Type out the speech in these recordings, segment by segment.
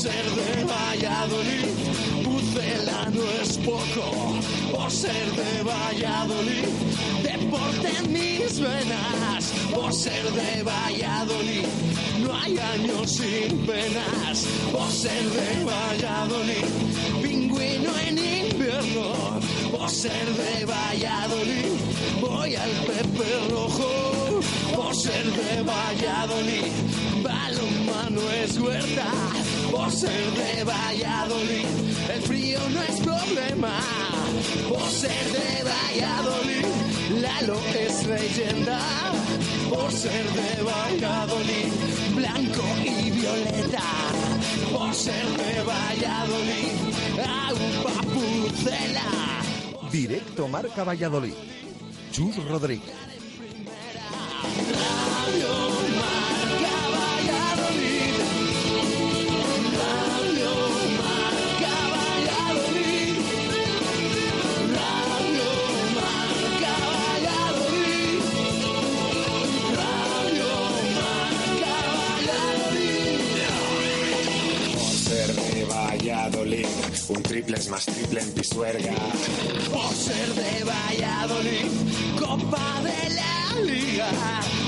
ser de Valladolid, Pucela no es poco. Por ser de Valladolid, deporte en mis venas. Por ser de Valladolid, no hay años sin penas. Por ser de Valladolid, pingüino en invierno. Por ser de Valladolid, voy al Pepe Rojo. Por ser de Valladolid, balonmano es huerta. Por ser de Valladolid, el frío no es problema. Por ser de Valladolid, Lalo es leyenda. Por ser de Valladolid, blanco y violeta. Por ser de Valladolid, agua pucela. Directo Marca Valladolid. Chus Rodríguez. Un triple es más triple en Pisuerga. Por ser de Valladolid, Copa de la Liga.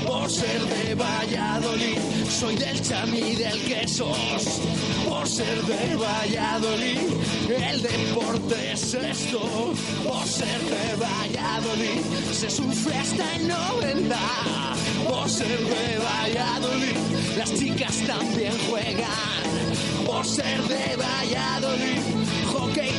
Por ser de Valladolid, soy del chami y del quesos. Por ser de Valladolid, el deporte es esto. Por ser de Valladolid, se sufre hasta el 90. Por ser de Valladolid, las chicas también juegan. Por ser de Valladolid,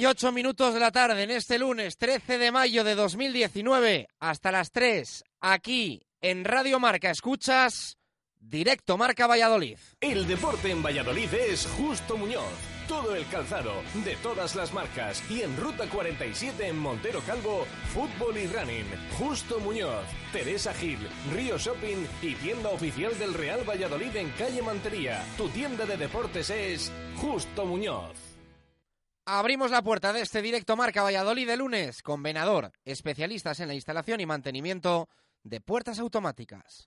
Y minutos de la tarde en este lunes 13 de mayo de 2019 hasta las 3 aquí en Radio Marca escuchas Directo Marca Valladolid. El deporte en Valladolid es Justo Muñoz. Todo el calzado, de todas las marcas. Y en Ruta 47 en Montero Calvo, fútbol y running. Justo Muñoz, Teresa Gil, Río Shopping y tienda oficial del Real Valladolid en calle Mantería. Tu tienda de deportes es Justo Muñoz. Abrimos la puerta de este Directo Marca Valladolid de lunes con Venador, especialistas en la instalación y mantenimiento de puertas automáticas.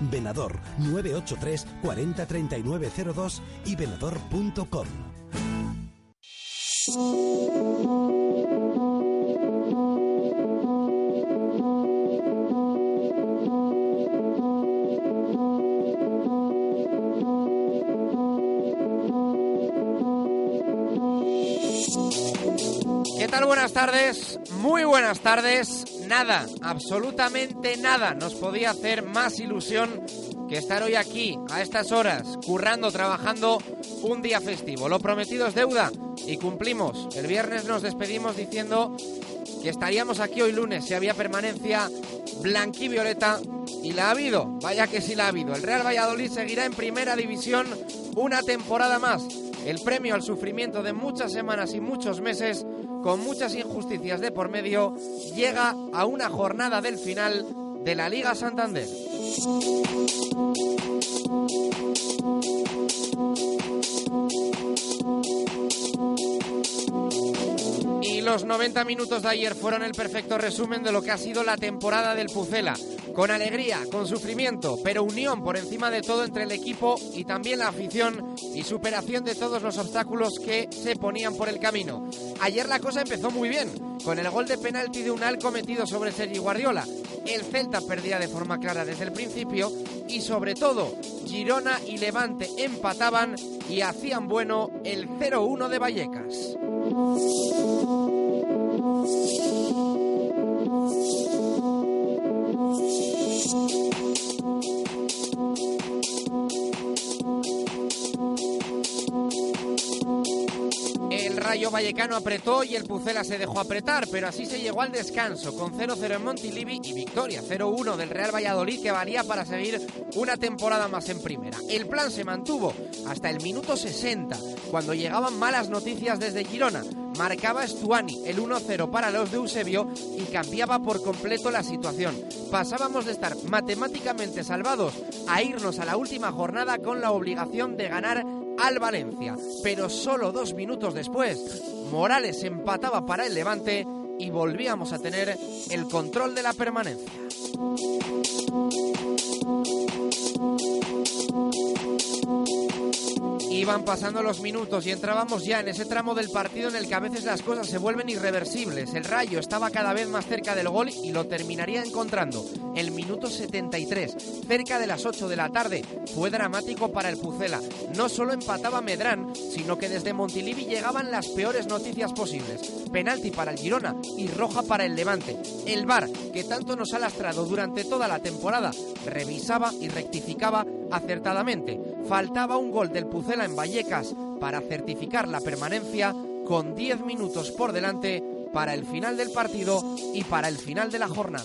Venador 983 40 3902 y venador.com. ¿Qué tal? Buenas tardes, muy buenas tardes. Nada, absolutamente nada nos podía hacer más ilusión que estar hoy aquí, a estas horas, currando, trabajando un día festivo. Lo prometido es deuda y cumplimos. El viernes nos despedimos diciendo que estaríamos aquí hoy lunes si había permanencia blanquivioleta y la ha habido, vaya que sí la ha habido. El Real Valladolid seguirá en primera división una temporada más. El premio al sufrimiento de muchas semanas y muchos meses, con muchas injusticias de por medio, llega a una jornada del final de la Liga Santander. Los 90 minutos de ayer fueron el perfecto resumen de lo que ha sido la temporada del Pucela. Con alegría, con sufrimiento, pero unión por encima de todo entre el equipo y también la afición y superación de todos los obstáculos que se ponían por el camino. Ayer la cosa empezó muy bien, con el gol de penalti de Unal cometido sobre Sergi Guardiola. El Celta perdía de forma clara desde el principio y sobre todo Girona y Levante empataban y hacían bueno el 0-1 de Vallecas. Rayo Vallecano apretó y el Pucela se dejó apretar, pero así se llegó al descanso, con 0-0 en Montilivi y victoria 0-1 del Real Valladolid que valía para seguir una temporada más en primera. El plan se mantuvo hasta el minuto 60, cuando llegaban malas noticias desde Girona. Marcaba Stuani el 1-0 para los de Eusebio y cambiaba por completo la situación. Pasábamos de estar matemáticamente salvados a irnos a la última jornada con la obligación de ganar al Valencia. Pero solo dos minutos después, Morales empataba para el Levante y volvíamos a tener el control de la permanencia. Iban pasando los minutos y entrábamos ya en ese tramo del partido en el que a veces las cosas se vuelven irreversibles. El Rayo estaba cada vez más cerca del gol y lo terminaría encontrando. El minuto 73, cerca de las 8 de la tarde, fue dramático para el Pucela. No solo empataba Medrán, sino que desde Montilivi llegaban las peores noticias posibles. Penalti para el Girona y roja para el Levante. El VAR, que tanto nos ha lastrado durante toda la temporada, revisaba y rectificaba acertadamente. Faltaba un gol del Pucela en Vallecas para certificar la permanencia con 10 minutos por delante para el final del partido y para el final de la jornada.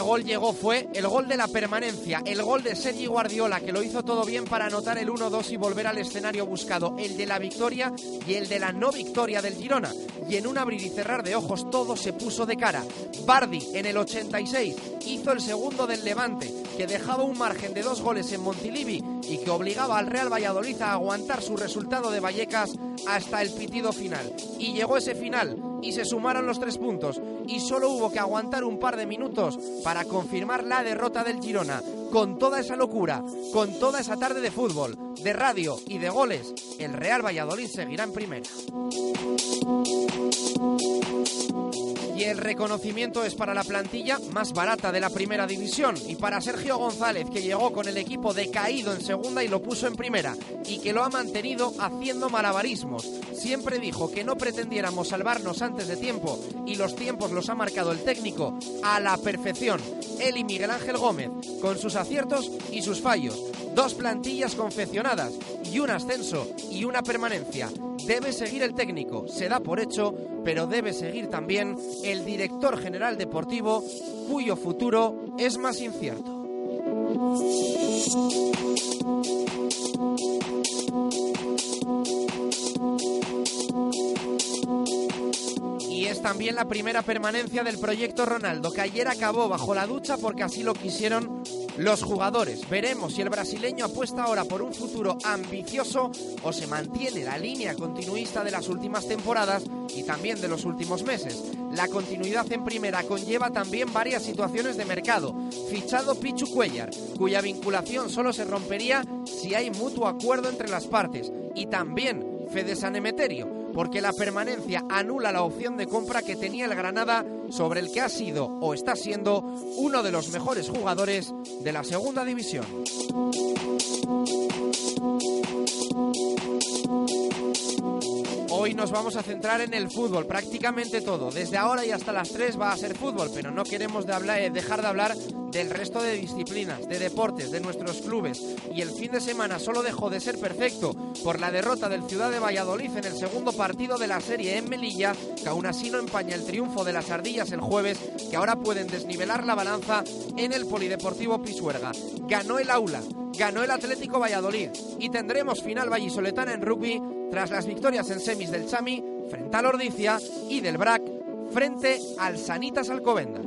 Gol llegó fue el gol de la permanencia, el gol de Sergi Guardiola que lo hizo todo bien para anotar el 1-2 y volver al escenario buscado, el de la victoria y el de la no victoria del Girona. Y en un abrir y cerrar de ojos todo se puso de cara. Bardi en el 86 hizo el segundo del Levante, que dejaba un margen de dos goles en Montilivi y que obligaba al Real Valladolid a aguantar su resultado de Vallecas hasta el pitido final. Y llegó ese final y se sumaron los tres puntos y solo hubo que aguantar un par de minutos para confirmar la derrota del Girona. Con toda esa locura, con toda esa tarde de fútbol, de radio y de goles, el Real Valladolid seguirá en primera. Y el reconocimiento es para la plantilla más barata de la primera división y para Sergio González, que llegó con el equipo decaído en segunda y lo puso en primera, y que lo ha mantenido haciendo malabarismos. Siempre dijo que no pretendiéramos salvarnos antes de tiempo, y los tiempos los ha marcado el técnico a la perfección. Él y Miguel Ángel Gómez, con sus aciertos y sus fallos. Dos plantillas confeccionadas y un ascenso y una permanencia. Debe seguir el técnico, se da por hecho, pero debe seguir también el director general deportivo, cuyo futuro es más incierto. Y es también la primera permanencia del proyecto Ronaldo, que ayer acabó bajo la ducha porque así lo quisieron los jugadores. Veremos si el brasileño apuesta ahora por un futuro ambicioso o se mantiene la línea continuista de las últimas temporadas y también de los últimos meses. La continuidad en primera conlleva también varias situaciones de mercado. Fichado Pichu Cuellar, cuya vinculación solo se rompería si hay mutuo acuerdo entre las partes. Y también Fede San Emeterio, porque la permanencia anula la opción de compra que tenía el Granada sobre el que ha sido o está siendo uno de los mejores jugadores de la segunda división. Hoy nos vamos a centrar en el fútbol, prácticamente todo. Desde ahora y hasta las 3 va a ser fútbol, pero no queremos eh, dejar de hablar del resto de disciplinas, de deportes, de nuestros clubes. Y el fin de semana solo dejó de ser perfecto por la derrota del Ciudad de Valladolid en el segundo partido de la serie en Melilla, que aún así no empaña el triunfo de las ardillas el jueves, que ahora pueden desnivelar la balanza en el Polideportivo Pisuerga. Ganó el aula, ganó el Atlético Valladolid y tendremos final vallisoletana en rugby tras las victorias en semis del Chami frente al Ordicia y del BRAC frente al Sanitas Alcobendas.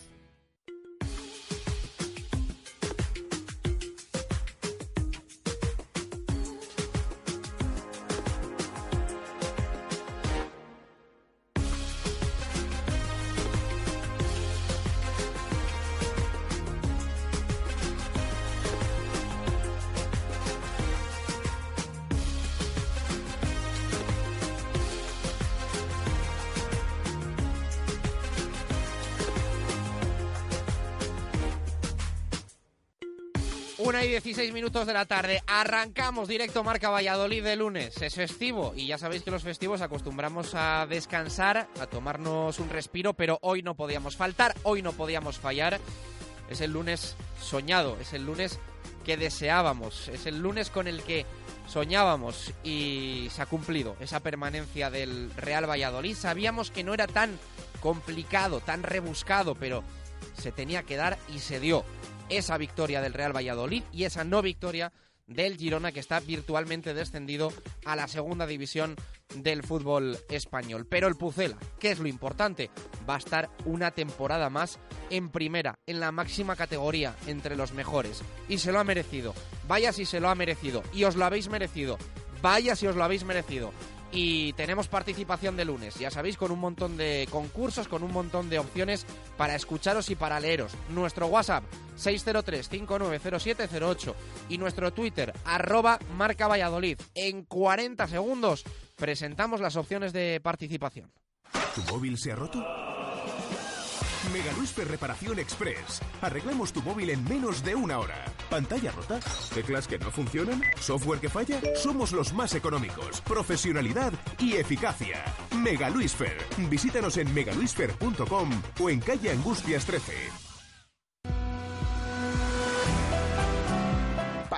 Y 16 minutos de la tarde. Arrancamos directo Marca Valladolid de lunes. Es festivo y ya sabéis que los festivos acostumbramos a descansar, a tomarnos un respiro, pero hoy no podíamos faltar, hoy no podíamos fallar. Es el lunes soñado, es el lunes que deseábamos, es el lunes con el que soñábamos y se ha cumplido esa permanencia del Real Valladolid. Sabíamos que no era tan complicado, tan rebuscado, pero se tenía que dar y se dio esa victoria del Real Valladolid y esa no victoria del Girona que está virtualmente descendido a la segunda división del fútbol español. Pero el Pucela, que es lo importante, va a estar una temporada más en primera, en la máxima categoría, entre los mejores. Y se lo ha merecido. Vaya si se lo ha merecido. Y os lo habéis merecido. Vaya si os lo habéis merecido y tenemos participación de lunes, ya sabéis, con un montón de concursos, con un montón de opciones para escucharos y para leeros. Nuestro WhatsApp 603-590708 y nuestro Twitter arroba marca Valladolid. En 40 segundos presentamos las opciones de participación. ¿Tu móvil se ha roto? Mega Luisfer Reparación Express. Arreglamos tu móvil en menos de una hora. ¿Pantalla rota? ¿Teclas que no funcionan? ¿Software que falla? Somos los más económicos. Profesionalidad y eficacia. Mega Luisfer. Visítanos en megaluisfer.com o en calle Angustias 13.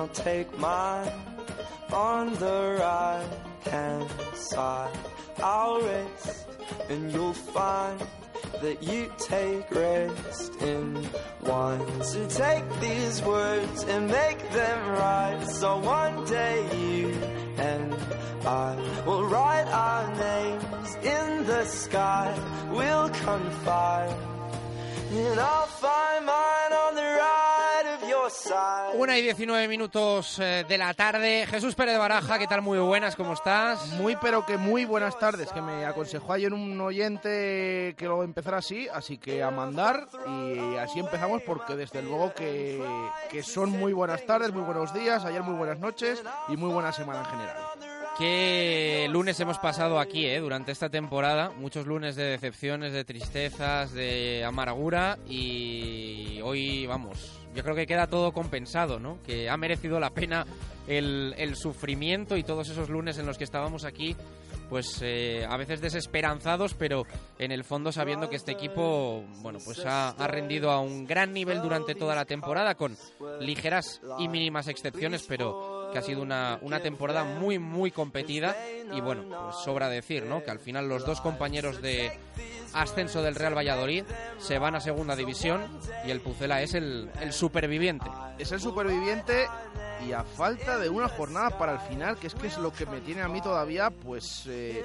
I'll take mine on the right hand side. I'll rest and you'll find that you take rest in one. So take these words and make them right. So one day you and I will write our names in the sky. We'll confide and I'll find mine on the right. Una y 19 minutos eh, de la tarde. Jesús Pérez Baraja, ¿qué tal? Muy buenas, ¿cómo estás? Muy, pero que muy buenas tardes, que me aconsejó ayer un oyente que lo empezara así, así que a mandar y así empezamos porque desde luego que, que son muy buenas tardes, muy buenos días, ayer muy buenas noches y muy buena semana en general. Qué lunes hemos pasado aquí, ¿eh? Durante esta temporada. Muchos lunes de decepciones, de tristezas, de amargura. Y hoy, vamos, yo creo que queda todo compensado, ¿no? Que ha merecido la pena el, sufrimiento y todos esos lunes en los que estábamos aquí pues eh, a veces desesperanzados, pero en el fondo sabiendo que este equipo, bueno, pues ha, ha rendido a un gran nivel durante toda la temporada, con ligeras y mínimas excepciones, pero que ha sido una, una temporada muy, muy competida. Y bueno, pues sobra decir, ¿no? Que al final los dos compañeros de ascenso del Real Valladolid se van a segunda división y el Pucela es el, superviviente. Es el superviviente y a falta de una jornada para el final, que es que es lo que me tiene a mí todavía pues eh,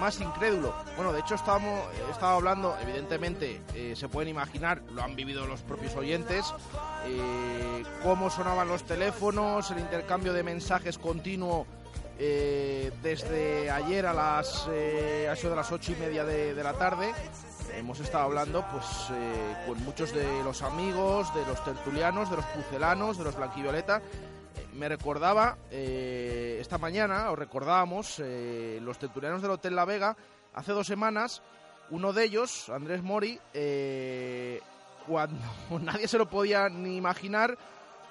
más incrédulo. Bueno, de hecho estábamos, he estado hablando, evidentemente eh, se pueden imaginar, lo han vivido los propios oyentes, eh, cómo sonaban los teléfonos, el intercambio de mensajes continuo eh, desde ayer a las eh, eso de las ocho y media de, de la tarde hemos estado hablando pues eh, con muchos de los amigos, de los tertulianos, de los pucelanos, de los blanquivioleta. Me recordaba eh, esta mañana, o recordábamos, los tertulianos del Hotel La Vega, hace dos semanas, uno de ellos, Andrés Mori, cuando nadie se lo podía ni imaginar,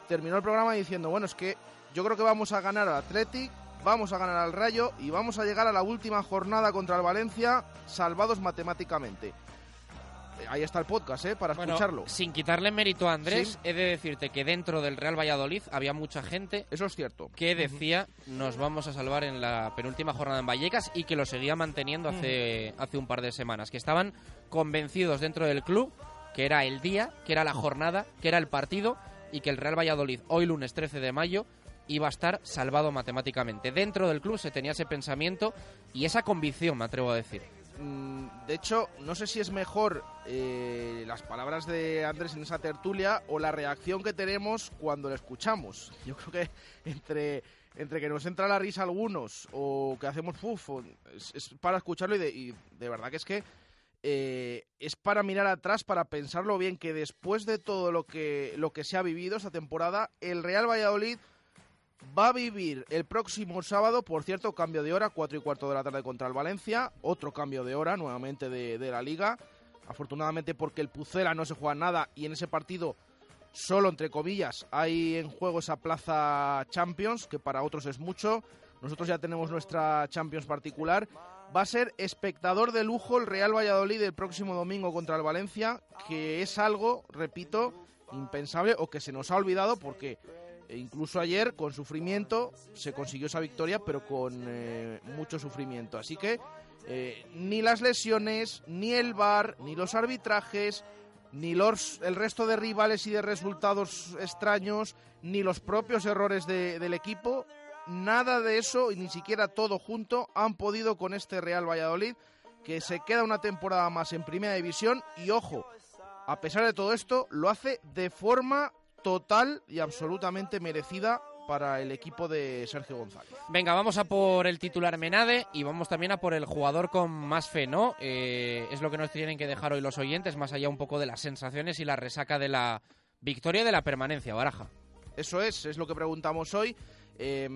terminó el programa diciendo, bueno, es que yo creo que vamos a ganar al Athletic, vamos a ganar al Rayo y vamos a llegar a la última jornada contra el Valencia salvados matemáticamente. Eh, Ahí está el podcast, ¿eh? Para Bueno, escucharlo. sin quitarle mérito a Andrés, Sí. he de decirte que dentro del Real Valladolid había mucha gente Eso es cierto. que decía nos vamos a salvar en la penúltima jornada en Vallecas y que lo seguía manteniendo hace, hace un par de semanas, que estaban convencidos dentro del club que era el día, que era la jornada, que era el partido y que el Real Valladolid hoy lunes 13 de mayo iba a estar salvado matemáticamente. Dentro del club se tenía ese pensamiento y esa convicción, me atrevo a decir. Mm, De hecho, no sé si es mejor eh, las palabras de Andrés en esa tertulia o la reacción que tenemos cuando lo escuchamos. Yo creo que entre, entre que nos entra la risa algunos o que hacemos puf, o- es, es para escucharlo y de, y de verdad que es que eh, es para mirar atrás, para pensarlo bien, que después de todo lo que, lo que se ha vivido esta temporada, el Real Valladolid va a vivir el próximo sábado, por cierto, cambio de hora, 4 y cuarto de la tarde contra el Valencia, otro cambio de hora nuevamente de, de la liga, afortunadamente porque el Pucela no se juega nada y en ese partido solo, entre comillas, hay en juego esa plaza Champions, que para otros es mucho, nosotros ya tenemos nuestra Champions particular, va a ser espectador de lujo el Real Valladolid el próximo domingo contra el Valencia, que es algo, repito, impensable o que se nos ha olvidado porque e incluso ayer, con sufrimiento, se consiguió esa victoria, pero con eh, mucho sufrimiento. Así que eh, ni las lesiones, ni el VAR, ni los arbitrajes, ni los, el resto de rivales y de resultados extraños, ni los propios errores de- del equipo, nada de eso, y ni siquiera todo junto, han podido con este Real Valladolid, que se queda una temporada más en Primera División, y ojo, a pesar de todo esto, lo hace de forma total y absolutamente merecida para el equipo de Sergio González. Venga, vamos a por el titular Menade y vamos también a por el jugador con más fe, ¿no? Eh, es lo que nos tienen que dejar hoy los oyentes, más allá un poco de las sensaciones y la resaca de la victoria y de la permanencia, Baraja. Eso es, es lo que preguntamos hoy. Eh,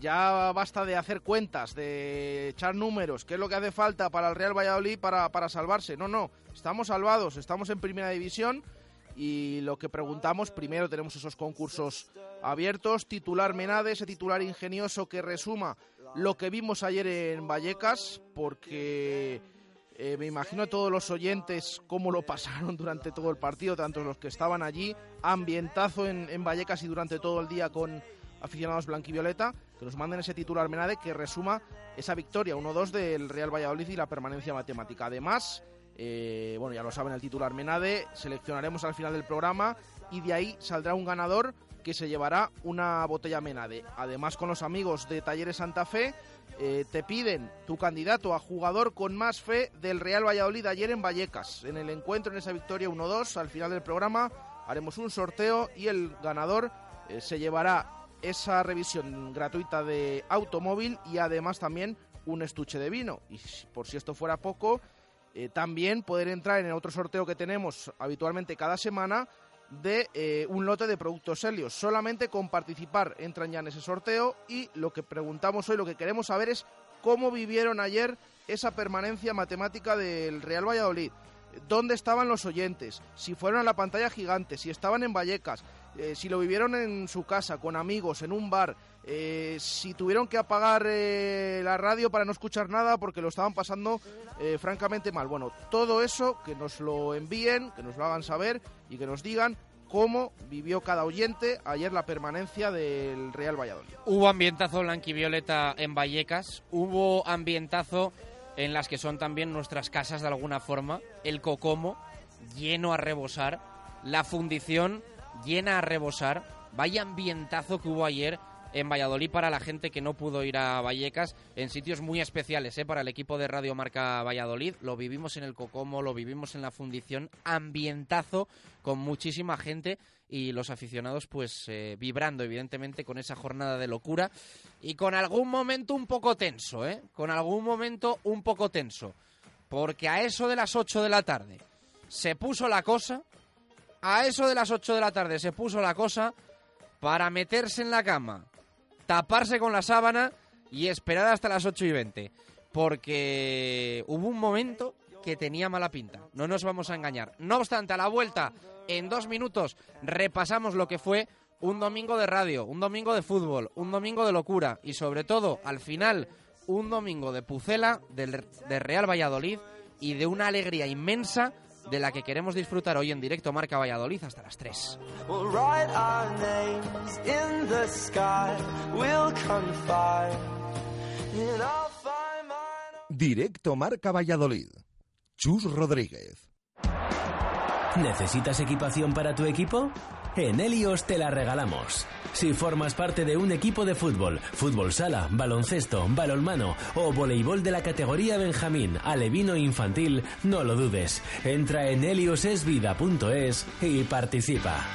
ya basta de hacer cuentas, de echar números, qué es lo que hace falta para el Real Valladolid para, para salvarse. No, no, estamos salvados, estamos en primera división y lo que preguntamos, primero tenemos esos concursos abiertos, titular Menade, ese titular ingenioso que resuma lo que vimos ayer en Vallecas, porque eh, me imagino a todos los oyentes cómo lo pasaron durante todo el partido, tanto los que estaban allí, ambientazo en, en Vallecas y durante todo el día con aficionados blanquivioleta, que nos manden ese titular Menade que resuma esa victoria 1-2 del Real Valladolid y la permanencia matemática. Además, eh, bueno, ya lo saben el titular Menade, seleccionaremos al final del programa y de ahí saldrá un ganador que se llevará una botella Menade. Además, con los amigos de Talleres Santa Fe, eh, te piden tu candidato a jugador con más fe del Real Valladolid ayer en Vallecas. En el encuentro, en esa victoria 1-2, al final del programa haremos un sorteo y el ganador eh, se llevará esa revisión gratuita de automóvil y además también un estuche de vino. Y por si esto fuera poco, eh, también poder entrar en el otro sorteo que tenemos habitualmente cada semana de eh, un lote de productos Helios. Solamente con participar entran ya en ese sorteo y lo que preguntamos hoy, lo que queremos saber es cómo vivieron ayer esa permanencia matemática del Real Valladolid. ¿Dónde estaban los oyentes? Si fueron a la pantalla gigante, si estaban en Vallecas, eh, si lo vivieron en su casa, con amigos, en un bar, eh, si tuvieron que apagar eh, la radio para no escuchar nada porque lo estaban pasando eh, francamente mal. Bueno, todo eso que nos lo envíen, que nos lo hagan saber y que nos digan cómo vivió cada oyente ayer la permanencia del Real Valladolid. Hubo ambientazo blanquivioleta en Vallecas, hubo ambientazo en las que son también nuestras casas de alguna forma, el Cocomo lleno a rebosar, la fundición llena a rebosar, vaya ambientazo que hubo ayer en Valladolid para la gente que no pudo ir a Vallecas en sitios muy especiales ¿eh? para el equipo de Radio Marca Valladolid. Lo vivimos en el Cocomo, lo vivimos en la fundición, ambientazo con muchísima gente y los aficionados pues eh, vibrando evidentemente con esa jornada de locura y con algún momento un poco tenso, ¿eh? con algún momento un poco tenso, porque a eso de las 8 de la tarde se puso la cosa, a eso de las 8 de la tarde se puso la cosa para meterse en la cama, taparse con la sábana y esperar hasta las 8 y 20. Porque hubo un momento que tenía mala pinta. No nos vamos a engañar. No obstante, a la vuelta, en dos minutos, repasamos lo que fue un domingo de radio, un domingo de fútbol, un domingo de locura y sobre todo, al final, un domingo de Pucela, del, de Real Valladolid y de una alegría inmensa de la que queremos disfrutar hoy en directo Marca Valladolid hasta las 3. We'll write our names in the sky. We'll confide in our fine mind. Directo Marca Valladolid. Chus Rodríguez. ¿Necesitas equipación para tu equipo? En Helios te la regalamos. Si formas parte de un equipo de fútbol, fútbol sala, baloncesto, balonmano o voleibol de la categoría Benjamín, alevino infantil, no lo dudes. Entra en heliosesvida.es y participa.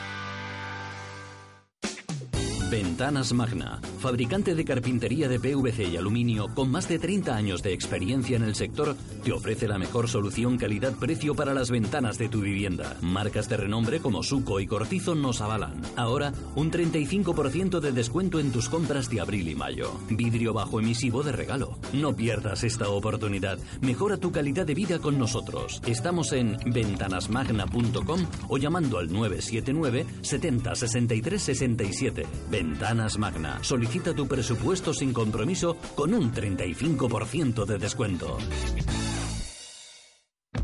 Ventanas Magna, fabricante de carpintería de PVC y aluminio con más de 30 años de experiencia en el sector, te ofrece la mejor solución calidad-precio para las ventanas de tu vivienda. Marcas de renombre como Suco y Cortizo nos avalan. Ahora, un 35% de descuento en tus compras de abril y mayo. Vidrio bajo emisivo de regalo. No pierdas esta oportunidad. Mejora tu calidad de vida con nosotros. Estamos en ventanasmagna.com o llamando al 979 70 63 67. Ventanas Magna. Solicita tu presupuesto sin compromiso con un 35% de descuento.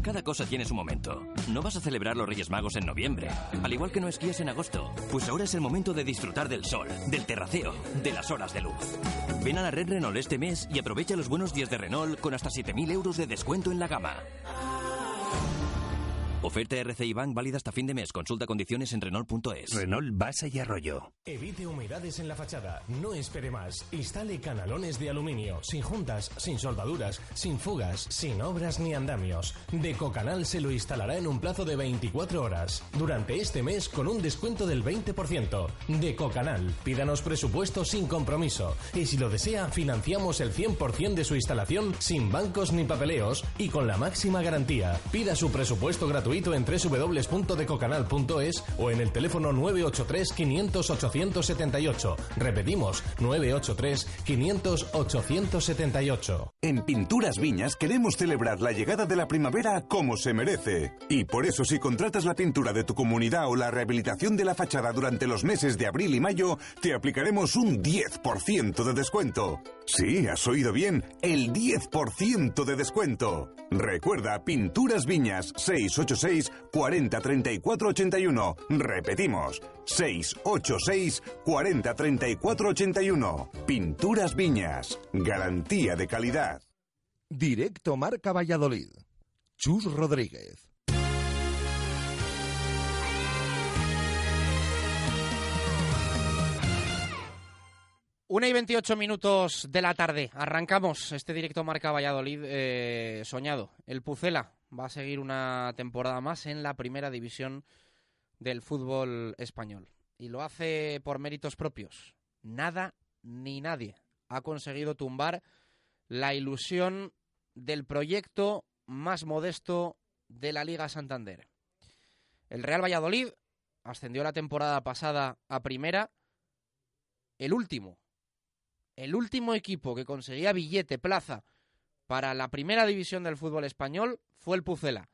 Cada cosa tiene su momento. No vas a celebrar los Reyes Magos en noviembre, al igual que no esquías en agosto. Pues ahora es el momento de disfrutar del sol, del terraceo, de las horas de luz. Ven a la red Renault este mes y aprovecha los buenos días de Renault con hasta 7.000 euros de descuento en la gama. Oferta RCI Bank válida hasta fin de mes. Consulta condiciones en Renault.es. Renault Basa y Arroyo. Evite humedades en la fachada. No espere más. Instale canalones de aluminio. Sin juntas, sin soldaduras, sin fugas, sin obras ni andamios. Decocanal se lo instalará en un plazo de 24 horas. Durante este mes con un descuento del 20%. Decocanal. Pídanos presupuesto sin compromiso. Y si lo desea, financiamos el 100% de su instalación sin bancos ni papeleos y con la máxima garantía. Pida su presupuesto gratuito en www.decocanal.es o en el teléfono 983 500 878. Repetimos, 983 500 878. En Pinturas Viñas queremos celebrar la llegada de la primavera como se merece. Y por eso si contratas la pintura de tu comunidad o la rehabilitación de la fachada durante los meses de abril y mayo, te aplicaremos un 10% de descuento. Sí, has oído bien, el 10% de descuento. Recuerda, Pinturas Viñas 686 40 34 81. Repetimos, 686 40 34 81. Pinturas Viñas, garantía de calidad. Directo Marca Valladolid. Chus Rodríguez. Una y 28 minutos de la tarde. Arrancamos este directo Marca Valladolid eh, soñado. El Pucela va a seguir una temporada más en la primera división del fútbol español. Y lo hace por méritos propios. Nada ni nadie ha conseguido tumbar la ilusión del proyecto más modesto de la Liga Santander. El Real Valladolid ascendió la temporada pasada a primera, el último el último equipo que conseguía billete, plaza, para la primera división del fútbol español fue el Pucela,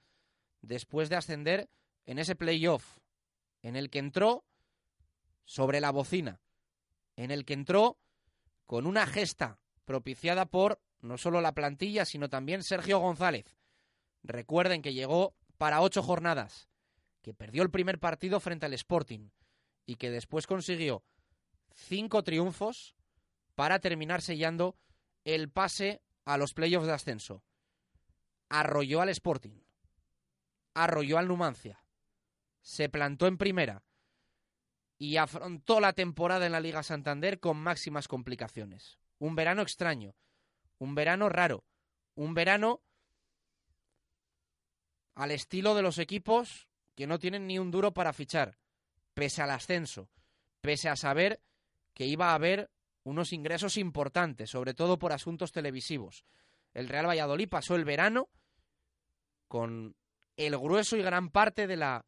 después de ascender en ese playoff en el que entró sobre la bocina, en el que entró con una gesta propiciada por no solo la plantilla, sino también Sergio González. Recuerden que llegó para ocho jornadas, que perdió el primer partido frente al Sporting y que después consiguió cinco triunfos para terminar sellando el pase a los playoffs de ascenso. Arrolló al Sporting, arrolló al Numancia, se plantó en primera. Y afrontó la temporada en la Liga Santander con máximas complicaciones. Un verano extraño, un verano raro, un verano al estilo de los equipos que no tienen ni un duro para fichar, pese al ascenso, pese a saber que iba a haber unos ingresos importantes, sobre todo por asuntos televisivos. El Real Valladolid pasó el verano con el grueso y gran parte de la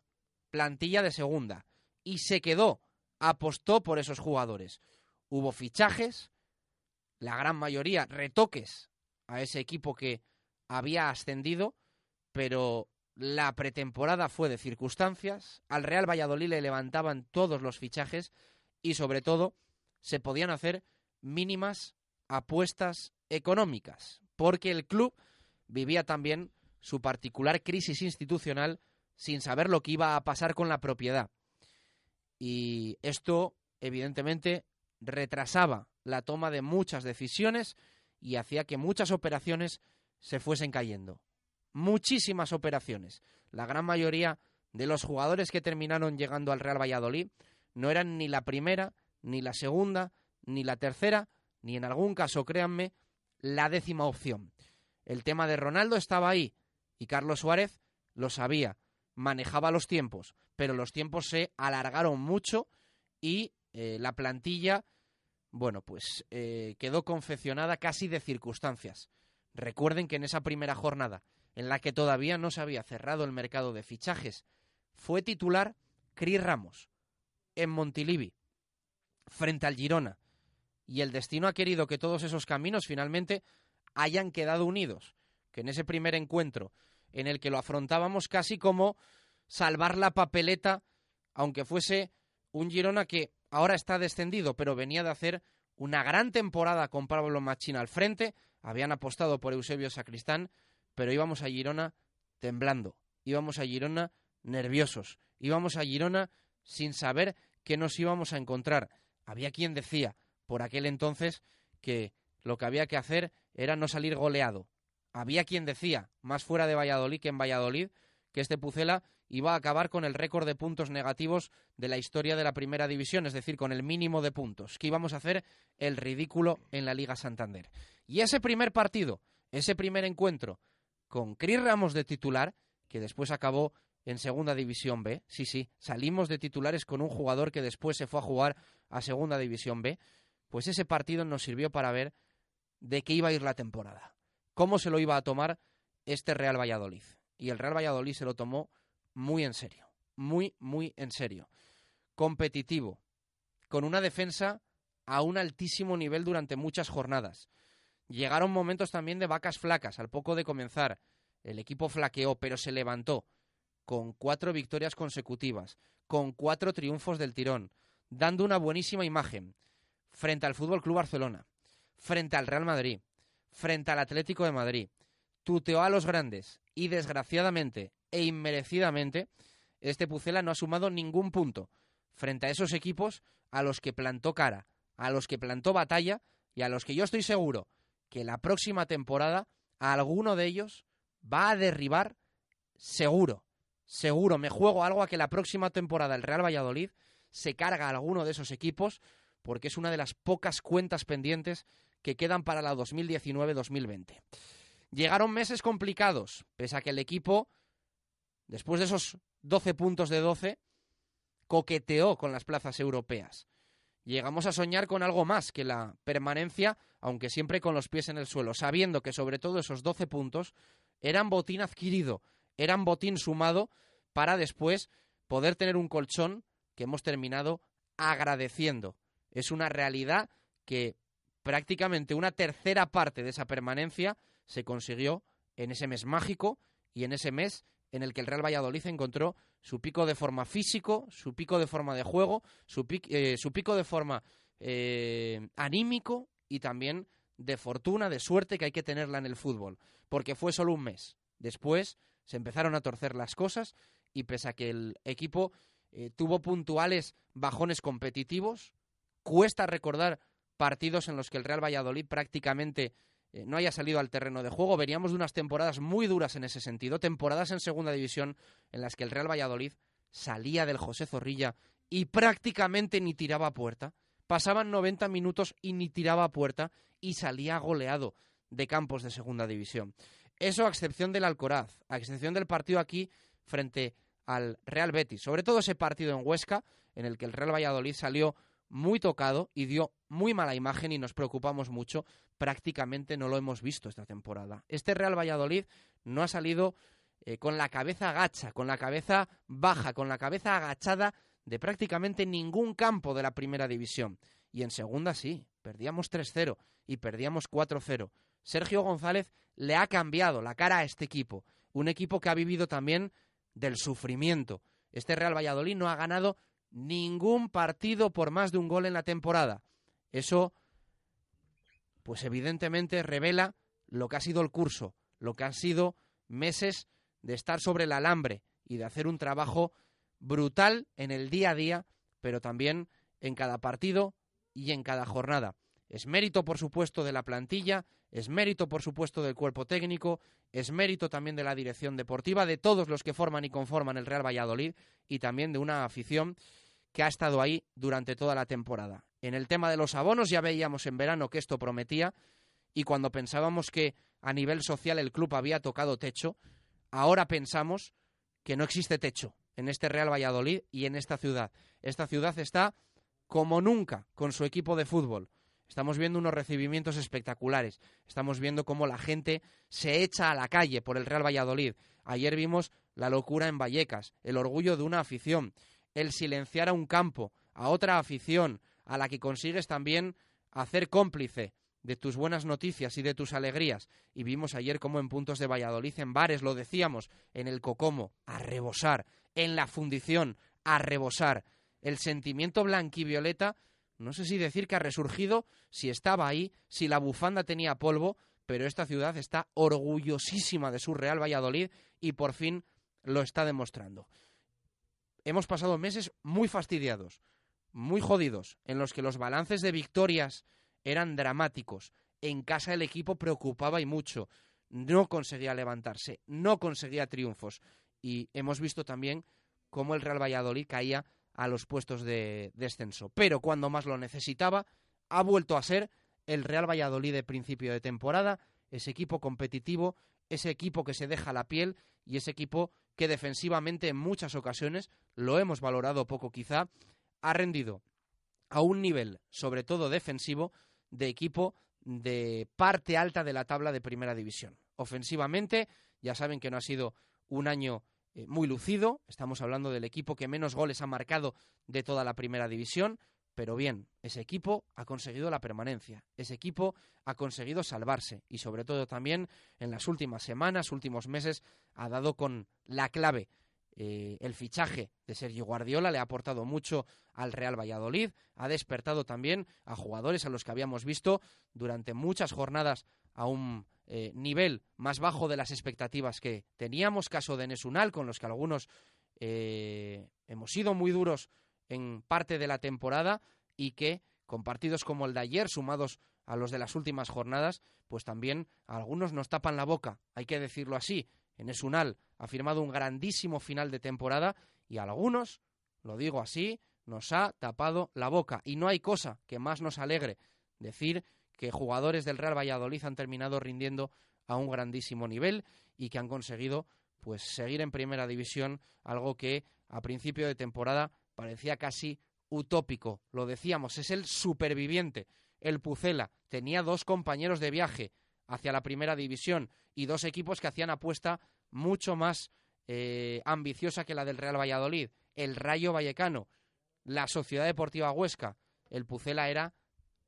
plantilla de segunda y se quedó, apostó por esos jugadores. Hubo fichajes, la gran mayoría retoques a ese equipo que había ascendido, pero la pretemporada fue de circunstancias, al Real Valladolid le levantaban todos los fichajes y sobre todo se podían hacer mínimas apuestas económicas, porque el club vivía también su particular crisis institucional sin saber lo que iba a pasar con la propiedad. Y esto, evidentemente, retrasaba la toma de muchas decisiones y hacía que muchas operaciones se fuesen cayendo. Muchísimas operaciones. La gran mayoría de los jugadores que terminaron llegando al Real Valladolid no eran ni la primera, ni la segunda, ni la tercera, ni en algún caso, créanme, la décima opción. El tema de Ronaldo estaba ahí y Carlos Suárez lo sabía, manejaba los tiempos, pero los tiempos se alargaron mucho y eh, la plantilla bueno, pues eh, quedó confeccionada casi de circunstancias. Recuerden que en esa primera jornada, en la que todavía no se había cerrado el mercado de fichajes, fue titular Cris Ramos en Montilivi, frente al Girona. Y el destino ha querido que todos esos caminos finalmente hayan quedado unidos. Que en ese primer encuentro, en el que lo afrontábamos casi como salvar la papeleta, aunque fuese un Girona que ahora está descendido, pero venía de hacer una gran temporada con Pablo Machín al frente. Habían apostado por Eusebio Sacristán, pero íbamos a Girona temblando, íbamos a Girona nerviosos, íbamos a Girona sin saber qué nos íbamos a encontrar. Había quien decía por aquel entonces que lo que había que hacer era no salir goleado. Había quien decía, más fuera de Valladolid que en Valladolid, que este Pucela iba a acabar con el récord de puntos negativos de la historia de la primera división, es decir, con el mínimo de puntos, que íbamos a hacer el ridículo en la Liga Santander. Y ese primer partido, ese primer encuentro con Cris Ramos de titular, que después acabó en Segunda División B, sí, sí, salimos de titulares con un jugador que después se fue a jugar a Segunda División B, pues ese partido nos sirvió para ver de qué iba a ir la temporada, cómo se lo iba a tomar este Real Valladolid. Y el Real Valladolid se lo tomó muy en serio, muy, muy en serio. Competitivo, con una defensa a un altísimo nivel durante muchas jornadas. Llegaron momentos también de vacas flacas al poco de comenzar. El equipo flaqueó, pero se levantó con cuatro victorias consecutivas, con cuatro triunfos del tirón, dando una buenísima imagen frente al Fútbol Club Barcelona, frente al Real Madrid, frente al Atlético de Madrid. Tuteó a los grandes y desgraciadamente e inmerecidamente, este Pucela no ha sumado ningún punto frente a esos equipos a los que plantó cara, a los que plantó batalla y a los que yo estoy seguro que la próxima temporada a alguno de ellos va a derribar seguro, seguro, me juego algo a que la próxima temporada el Real Valladolid se carga a alguno de esos equipos porque es una de las pocas cuentas pendientes que quedan para la 2019-2020. Llegaron meses complicados, pese a que el equipo después de esos 12 puntos de 12, coqueteó con las plazas europeas. Llegamos a soñar con algo más que la permanencia, aunque siempre con los pies en el suelo, sabiendo que sobre todo esos 12 puntos eran botín adquirido, eran botín sumado para después poder tener un colchón que hemos terminado agradeciendo. Es una realidad que prácticamente una tercera parte de esa permanencia se consiguió en ese mes mágico y en ese mes en el que el Real Valladolid encontró su pico de forma físico, su pico de forma de juego, su, eh, pico de forma eh, anímico y también de fortuna, de suerte que hay que tenerla en el fútbol, porque fue solo un mes. Después se empezaron a torcer las cosas y pese a que el equipo eh, tuvo puntuales bajones competitivos, cuesta recordar partidos en los que el Real Valladolid prácticamente eh, no haya salido al terreno de juego. Veníamos de unas temporadas muy duras en ese sentido, temporadas en segunda división en las que el Real Valladolid salía del José Zorrilla y prácticamente ni tiraba puerta. Pasaban 90 minutos y ni tiraba puerta y salía goleado de campos de segunda división. Eso a excepción del Alcoraz, a excepción del partido aquí frente al Real Betis. Sobre todo ese partido en Huesca, en el que el Real Valladolid salió muy tocado y dio muy mala imagen y nos preocupamos mucho. Prácticamente no lo hemos visto esta temporada. Este Real Valladolid no ha salido eh, con la cabeza agacha, con la cabeza baja, con la cabeza agachada de prácticamente ningún campo de la primera división. Y en segunda sí, perdíamos 3-0 y perdíamos 4-0. Sergio González le ha cambiado la cara a este equipo, un equipo que ha vivido también del sufrimiento. Este Real Valladolid no ha ganado ningún partido por más de un gol en la temporada. Eso, pues evidentemente revela lo que ha sido el curso, lo que han sido meses de estar sobre el alambre y de hacer un trabajo brutal en el día a día, pero también en cada partido y en cada jornada. Es mérito, por supuesto, de la plantilla, es mérito, por supuesto, del cuerpo técnico, es mérito también de la dirección deportiva, de todos los que forman y conforman el Real Valladolid y también de una afición que ha estado ahí durante toda la temporada. En el tema de los abonos ya veíamos en verano que esto prometía y cuando pensábamos que a nivel social el club había tocado techo, ahora pensamos que no existe techo en este Real Valladolid y en esta ciudad. Esta ciudad está como nunca con su equipo de fútbol. Estamos viendo unos recibimientos espectaculares. Estamos viendo cómo la gente se echa a la calle por el Real Valladolid. Ayer vimos la locura en Vallecas, el orgullo de una afición, el silenciar a un campo, a otra afición, a la que consigues también hacer cómplice de tus buenas noticias y de tus alegrías. Y vimos ayer cómo en puntos de Valladolid, en bares, lo decíamos, en el Cocomo, a rebosar, en la fundición, a rebosar. El sentimiento blanquivioleta no sé si decir que ha resurgido, si estaba ahí, si la bufanda tenía polvo, pero esta ciudad está orgullosísima de su Real Valladolid y por fin lo está demostrando. Hemos pasado meses muy fastidiados, muy jodidos, en los que los balances de victorias eran dramáticos. En casa el equipo preocupaba y mucho. No conseguía levantarse, no conseguía triunfos. Y hemos visto también cómo el Real Valladolid caía a los puestos de descenso. Pero cuando más lo necesitaba, ha vuelto a ser el Real Valladolid de principio de temporada, ese equipo competitivo, ese equipo que se deja la piel y ese equipo que defensivamente en muchas ocasiones, lo hemos valorado poco quizá, ha rendido a un nivel, sobre todo defensivo, de equipo de parte alta de la tabla de primera división. Ofensivamente, ya saben que no ha sido un año eh, muy lucido. Estamos hablando del equipo que menos goles ha marcado de toda la primera división. Pero bien, ese equipo ha conseguido la permanencia, ese equipo ha conseguido salvarse y sobre todo también en las últimas semanas, últimos meses, ha dado con la clave. Eh, el fichaje de Sergio Guardiola le ha aportado mucho al Real Valladolid, ha despertado también a jugadores a los que habíamos visto durante muchas jornadas a un eh, nivel más bajo de las expectativas que teníamos, caso de Nesunal, con los que algunos eh, hemos sido muy duros en parte de la temporada y que con partidos como el de ayer, sumados a los de las últimas jornadas, pues también algunos nos tapan la boca, hay que decirlo así. Enesunal ha firmado un grandísimo final de temporada y a algunos, lo digo así, nos ha tapado la boca. Y no hay cosa que más nos alegre decir que jugadores del Real Valladolid han terminado rindiendo a un grandísimo nivel y que han conseguido pues seguir en primera división, algo que a principio de temporada parecía casi utópico. Lo decíamos, es el superviviente. El Pucela tenía dos compañeros de viaje hacia la primera división y dos equipos que hacían apuesta mucho más eh, ambiciosa que la del Real Valladolid. El Rayo Vallecano, la Sociedad Deportiva Huesca. El Pucela era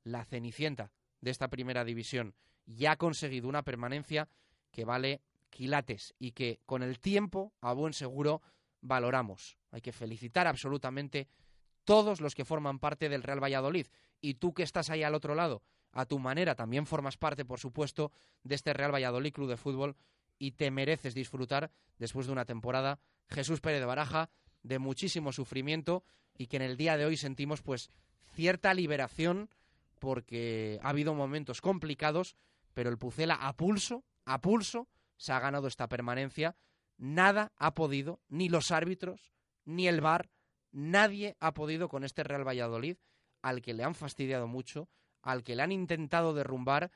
la cenicienta de esta primera división y ha conseguido una permanencia que vale quilates y que con el tiempo, a buen seguro, valoramos. Hay que felicitar absolutamente todos los que forman parte del Real Valladolid. Y tú que estás ahí al otro lado, a tu manera, también formas parte, por supuesto, de este Real Valladolid Club de Fútbol y te mereces disfrutar después de una temporada, Jesús Pérez de Baraja, de muchísimo sufrimiento y que en el día de hoy sentimos pues cierta liberación porque ha habido momentos complicados, pero el Pucela a pulso, a pulso, se ha ganado esta permanencia. Nada ha podido, ni los árbitros, ni el VAR, nadie ha podido con este Real Valladolid, al que le han fastidiado mucho, al que le han intentado derrumbar,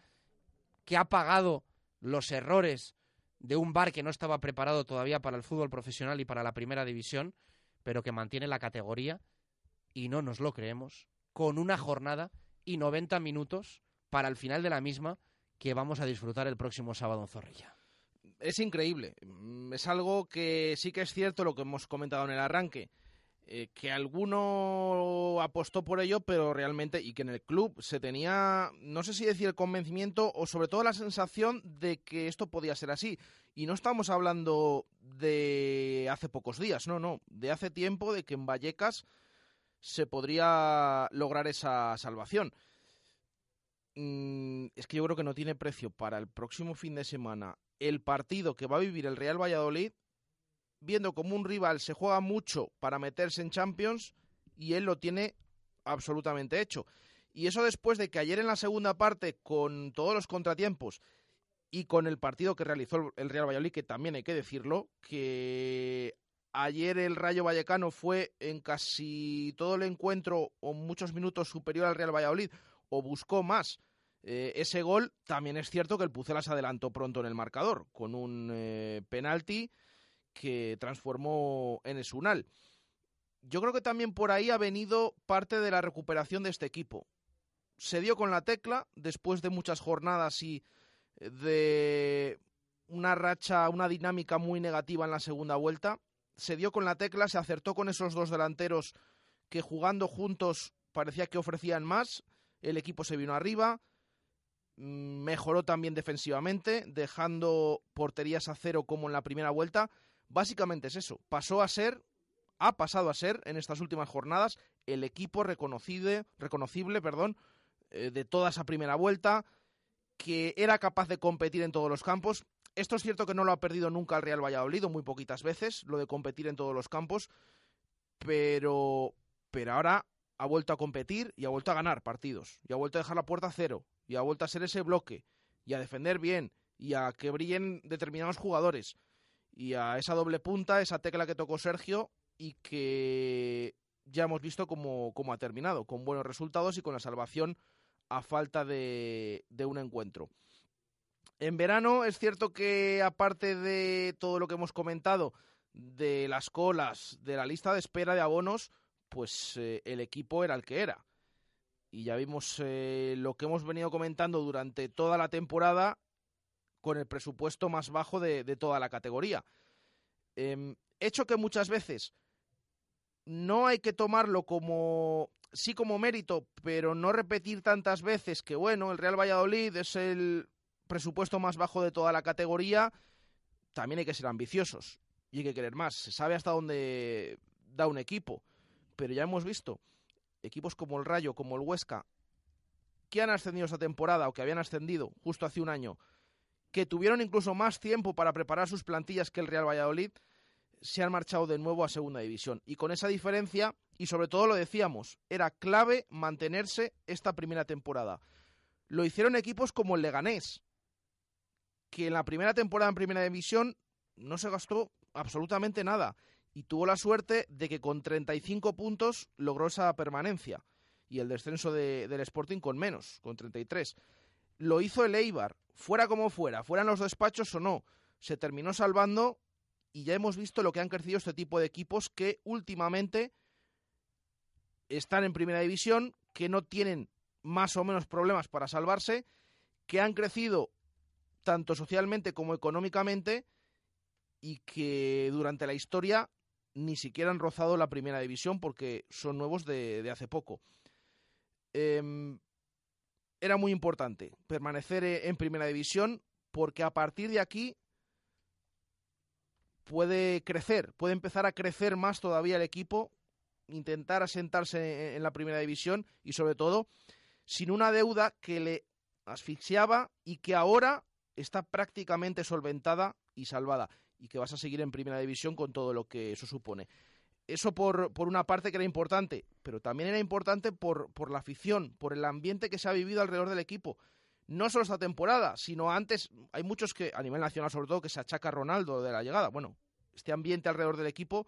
que ha pagado los errores de un bar que no estaba preparado todavía para el fútbol profesional y para la primera división, pero que mantiene la categoría, y no nos lo creemos, con una jornada y 90 minutos para el final de la misma que vamos a disfrutar el próximo sábado en Zorrilla. Es increíble. Es algo que sí que es cierto lo que hemos comentado en el arranque. Eh, que alguno apostó por ello, pero realmente, y que en el club se tenía, no sé si decir el convencimiento o sobre todo la sensación de que esto podía ser así. Y no estamos hablando de hace pocos días, no, no, de hace tiempo, de que en Vallecas se podría lograr esa salvación. Mm, es que yo creo que no tiene precio para el próximo fin de semana el partido que va a vivir el Real Valladolid viendo como un rival se juega mucho para meterse en Champions y él lo tiene absolutamente hecho. Y eso después de que ayer en la segunda parte, con todos los contratiempos y con el partido que realizó el Real Valladolid, que también hay que decirlo, que ayer el Rayo Vallecano fue en casi todo el encuentro o muchos minutos superior al Real Valladolid o buscó más. Eh, ese gol también es cierto que el Pucelas adelantó pronto en el marcador con un eh, penalti que transformó en Esunal. Yo creo que también por ahí ha venido parte de la recuperación de este equipo. Se dio con la tecla después de muchas jornadas y eh, de una racha, una dinámica muy negativa en la segunda vuelta. Se dio con la tecla, se acertó con esos dos delanteros que jugando juntos parecía que ofrecían más. El equipo se vino arriba, mejoró también defensivamente, dejando porterías a cero como en la primera vuelta Básicamente es eso. Pasó a ser, ha pasado a ser en estas últimas jornadas el equipo reconocible, reconocible perdón, eh, de toda esa primera vuelta, que era capaz de competir en todos los campos. Esto es cierto que no lo ha perdido nunca el Real Valladolid, muy poquitas veces, lo de competir en todos los campos, pero, pero ahora ha vuelto a competir y ha vuelto a ganar partidos, y ha vuelto a dejar la puerta a cero, y ha vuelto a ser ese bloque, y a defender bien, y a que brillen determinados jugadores y a esa doble punta, esa tecla que tocó Sergio y que ya hemos visto cómo, ha terminado, con buenos resultados y con la salvación a falta de, de un encuentro. En verano es cierto que aparte de todo lo que hemos comentado, de las colas, de la lista de espera de abonos, pues eh, el equipo era el que era. Y ya vimos eh, lo que hemos venido comentando durante toda la temporada con el presupuesto más bajo de, toda la categoría. Em, hecho que muchas veces no hay que tomarlo como sí como mérito, pero no repetir tantas veces que bueno, el Real Valladolid es el presupuesto más bajo de toda la categoría, también hay que ser ambiciosos y hay que querer más. Se sabe hasta dónde da un equipo, pero ya hemos visto equipos como el Rayo, como el Huesca, que han ascendido esta temporada o que habían ascendido justo hace un año que tuvieron incluso más tiempo para preparar sus plantillas que el Real Valladolid, se han marchado de nuevo a Segunda División. Y con esa diferencia, y sobre todo lo decíamos, era clave mantenerse esta primera temporada. Lo hicieron equipos como el Leganés, que en la primera temporada en Primera División no se gastó absolutamente nada y tuvo la suerte de que con 35 puntos logró esa permanencia y el descenso del Sporting con menos, con 33. Lo hizo el Eibar, fuera como fuera, fueran los despachos o no, se terminó salvando y ya hemos visto lo que han crecido este tipo de equipos que últimamente están en primera división, que no tienen más o menos problemas para salvarse, que han crecido tanto socialmente como económicamente y que durante la historia ni siquiera han rozado la primera división porque son nuevos de, hace poco. Em, era muy importante permanecer eh, en primera división porque a partir de aquí puede crecer, puede empezar a crecer más todavía el equipo, intentar asentarse en la primera división y sobre todo sin una deuda que le asfixiaba y que ahora está prácticamente solventada y salvada y que vas a seguir en primera división con todo lo que eso supone. Eso por, por una parte que era importante, pero también era importante por, por la afición, por el ambiente que se ha vivido alrededor del equipo. No solo esta temporada, sino antes, hay muchos que, a nivel nacional sobre todo, que se achaca a Ronaldo de la llegada. Bueno, este ambiente alrededor del equipo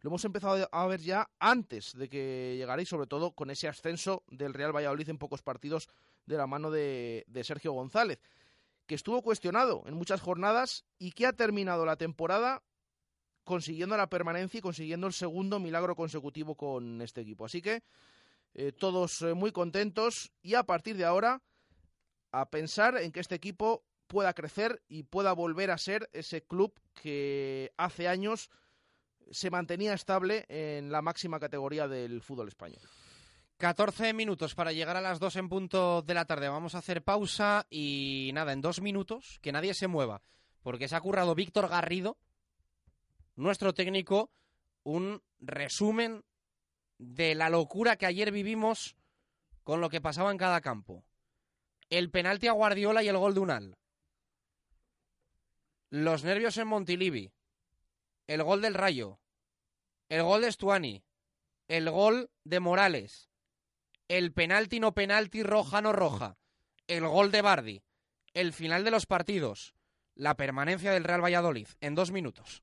lo hemos empezado a ver ya antes de que llegara sobre todo con ese ascenso del Real Valladolid en pocos partidos de la mano de, de Sergio González que estuvo cuestionado en muchas jornadas y que ha terminado la temporada consiguiendo la permanencia y consiguiendo el segundo milagro consecutivo con este equipo. Así que eh, todos eh, muy contentos y a partir de ahora a pensar en que este equipo pueda crecer y pueda volver a ser ese club que hace años se mantenía estable en la máxima categoría del fútbol español. 14 minutos para llegar a las 2 en punto de la tarde. Vamos a hacer pausa y nada, en dos minutos, que nadie se mueva, porque se ha currado Víctor Garrido, nuestro técnico, un resumen de la locura que ayer vivimos con lo que pasaba en cada campo. El penalti a Guardiola y el gol de Unal. Los nervios en Montilivi. El gol del Rayo. El gol de Stuani. El gol de Morales el penalti no penalti, roja no roja, el gol de Bardi, el final de los partidos, la permanencia del Real Valladolid en dos minutos.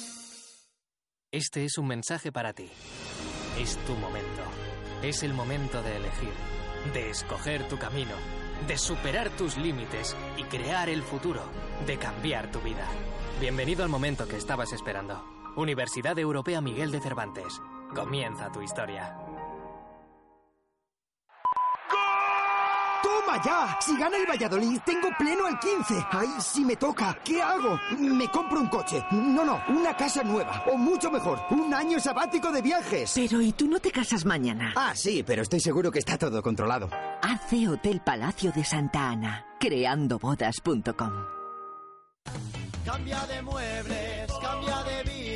Este es un mensaje para ti. Es tu momento. Es el momento de elegir, de escoger tu camino, de superar tus límites y crear el futuro, de cambiar tu vida. Bienvenido al momento que estabas esperando. Universidad Europea Miguel de Cervantes. Comienza tu historia. ¡Toma ya! Si gana el Valladolid, tengo pleno al 15. ¡Ay, si me toca! ¿Qué hago? Me compro un coche. No, no, una casa nueva. O mucho mejor, un año sabático de viajes. Pero ¿y tú no te casas mañana? Ah, sí, pero estoy seguro que está todo controlado. Hace Hotel Palacio de Santa Ana, creandobodas.com. Cambia de de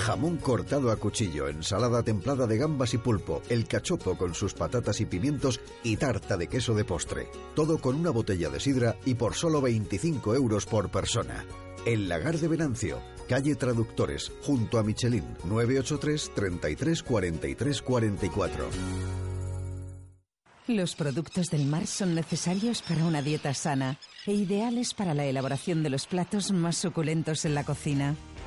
Jamón cortado a cuchillo, ensalada templada de gambas y pulpo, el cachopo con sus patatas y pimientos y tarta de queso de postre. Todo con una botella de sidra y por solo 25 euros por persona. El Lagar de Venancio, calle Traductores, junto a Michelin, 983 33 43 44. Los productos del mar son necesarios para una dieta sana e ideales para la elaboración de los platos más suculentos en la cocina.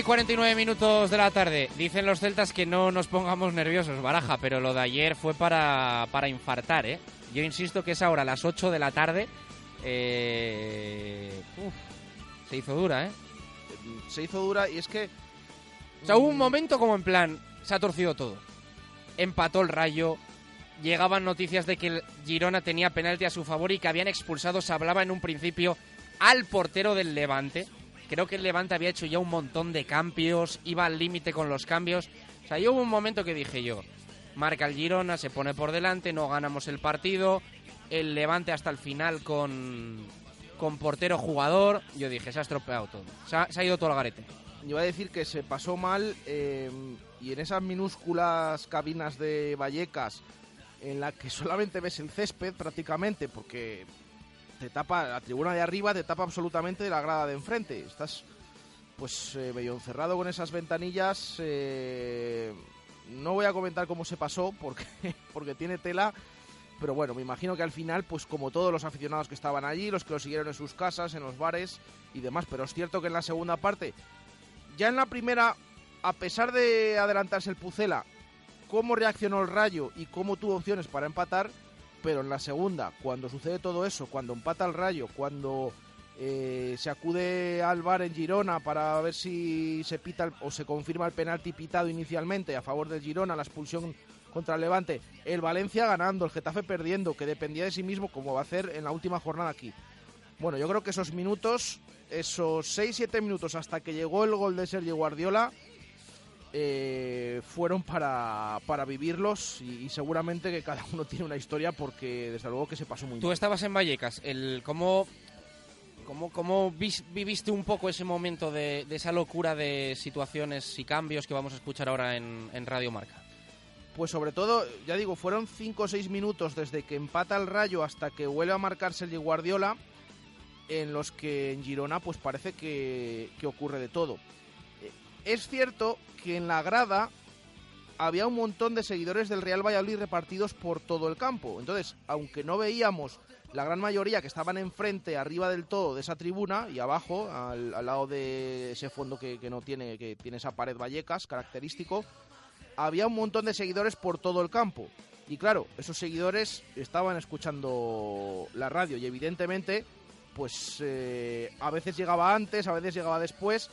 Y 49 minutos de la tarde. Dicen los celtas que no nos pongamos nerviosos, Baraja, pero lo de ayer fue para, para infartar, ¿eh? Yo insisto que es ahora a las 8 de la tarde. Eh, uf, se hizo dura, ¿eh? Se hizo dura y es que... O sea, hubo un momento como en plan, se ha torcido todo. Empató el rayo, llegaban noticias de que el Girona tenía penalti a su favor y que habían expulsado, se hablaba en un principio, al portero del Levante. Creo que el Levante había hecho ya un montón de cambios, iba al límite con los cambios. O sea, yo hubo un momento que dije yo, marca el Girona, se pone por delante, no ganamos el partido, el Levante hasta el final con, con portero jugador. Yo dije, se ha estropeado todo, se ha, ido todo al garete. Iba a decir que se pasó mal eh, y en esas minúsculas cabinas de Vallecas en la que solamente ves el césped prácticamente porque te tapa la tribuna de arriba, te tapa absolutamente la grada de enfrente. Estás pues eh, medio encerrado con esas ventanillas. eh, no voy a comentar cómo se pasó porque, porque tiene tela. Pero bueno, me imagino que al final, pues como todos los aficionados que estaban allí, los que lo siguieron en sus casas, en los bares y demás. Pero es cierto que en la segunda parte, ya en la primera, a pesar de adelantarse el Pucela, cómo reaccionó el Rayo y cómo tuvo opciones para empatar, pero en la segunda, cuando sucede todo eso, cuando empata el Rayo, cuando eh, se acude al bar en Girona para ver si se pita el- o se confirma el penalti pitado inicialmente a favor del Girona, la expulsión contra el Levante, el Valencia ganando, el Getafe perdiendo, que dependía de sí mismo como va a hacer en la última jornada aquí. Bueno, yo creo que esos minutos, esos 6-7 minutos hasta que llegó el gol de Sergio Guardiola, eh, fueron para, para vivirlos y, y seguramente que cada uno tiene una historia porque desde luego que se pasó muy Tú mal. estabas en Vallecas, el, ¿cómo, cómo, cómo vis- viviste un poco ese momento de, de esa locura de situaciones y cambios que vamos a escuchar ahora en, en Radio Marca? Pues sobre todo, ya digo, fueron 5 o 6 minutos desde que empata el Rayo hasta que vuelve a marcar Sergio Guardiola, en los que en Girona pues parece que, que ocurre de todo. Es cierto que en la grada había un montón de seguidores del Real Valladolid repartidos por todo el campo. Entonces, aunque no veíamos la gran mayoría que estaban enfrente, arriba del todo de esa tribuna y abajo, al, lado de ese fondo que, que no tiene, que tiene esa pared Vallecas, característico, había un montón de seguidores por todo el campo. Y claro, esos seguidores estaban escuchando la radio y evidentemente, pues eh, a veces llegaba antes, a veces llegaba después.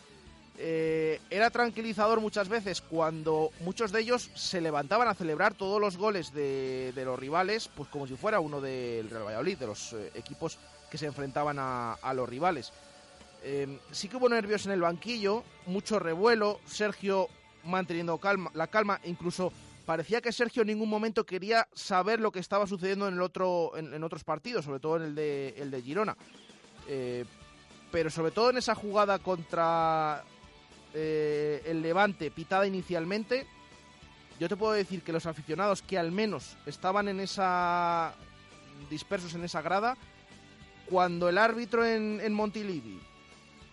Eh, era tranquilizador muchas veces cuando muchos de ellos se levantaban a celebrar todos los goles de, los rivales, pues como si fuera uno del Real Valladolid, de los eh, equipos que se enfrentaban a, los rivales. Eh, sí que hubo nervios en el banquillo, mucho revuelo, Sergio manteniendo calma, la calma, incluso parecía que Sergio en ningún momento quería saber lo que estaba sucediendo en otro, en otros partidos, sobre todo en el de, el de Girona. Eh, pero sobre todo en esa jugada contra eh, el Levante, pitada inicialmente, yo te puedo decir que los aficionados que al menos estaban en esa dispersos en esa grada, cuando el árbitro en, en Montilivi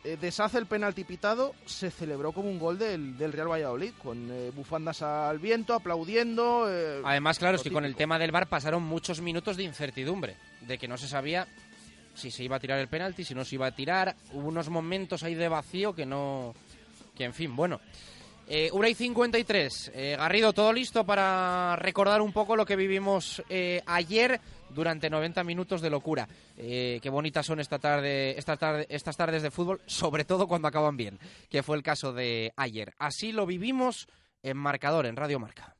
eh, deshace el penalti pitado, se celebró como un gol del, del Real Valladolid, con eh, bufandas al viento, aplaudiendo. eh, Además, claro, es que con el tema del bar pasaron muchos minutos de incertidumbre, de que no se sabía si se iba a tirar el penalti, si no se iba a tirar. Hubo unos momentos ahí de vacío que no. Que en fin, bueno. Eh, una y 53. Eh, Garrido, todo listo para recordar un poco lo que vivimos eh, ayer durante 90 minutos de locura. Eh, qué bonitas son esta tarde, esta tarde, estas tardes de fútbol, sobre todo cuando acaban bien, que fue el caso de ayer. Así lo vivimos en marcador, en Radio Marca.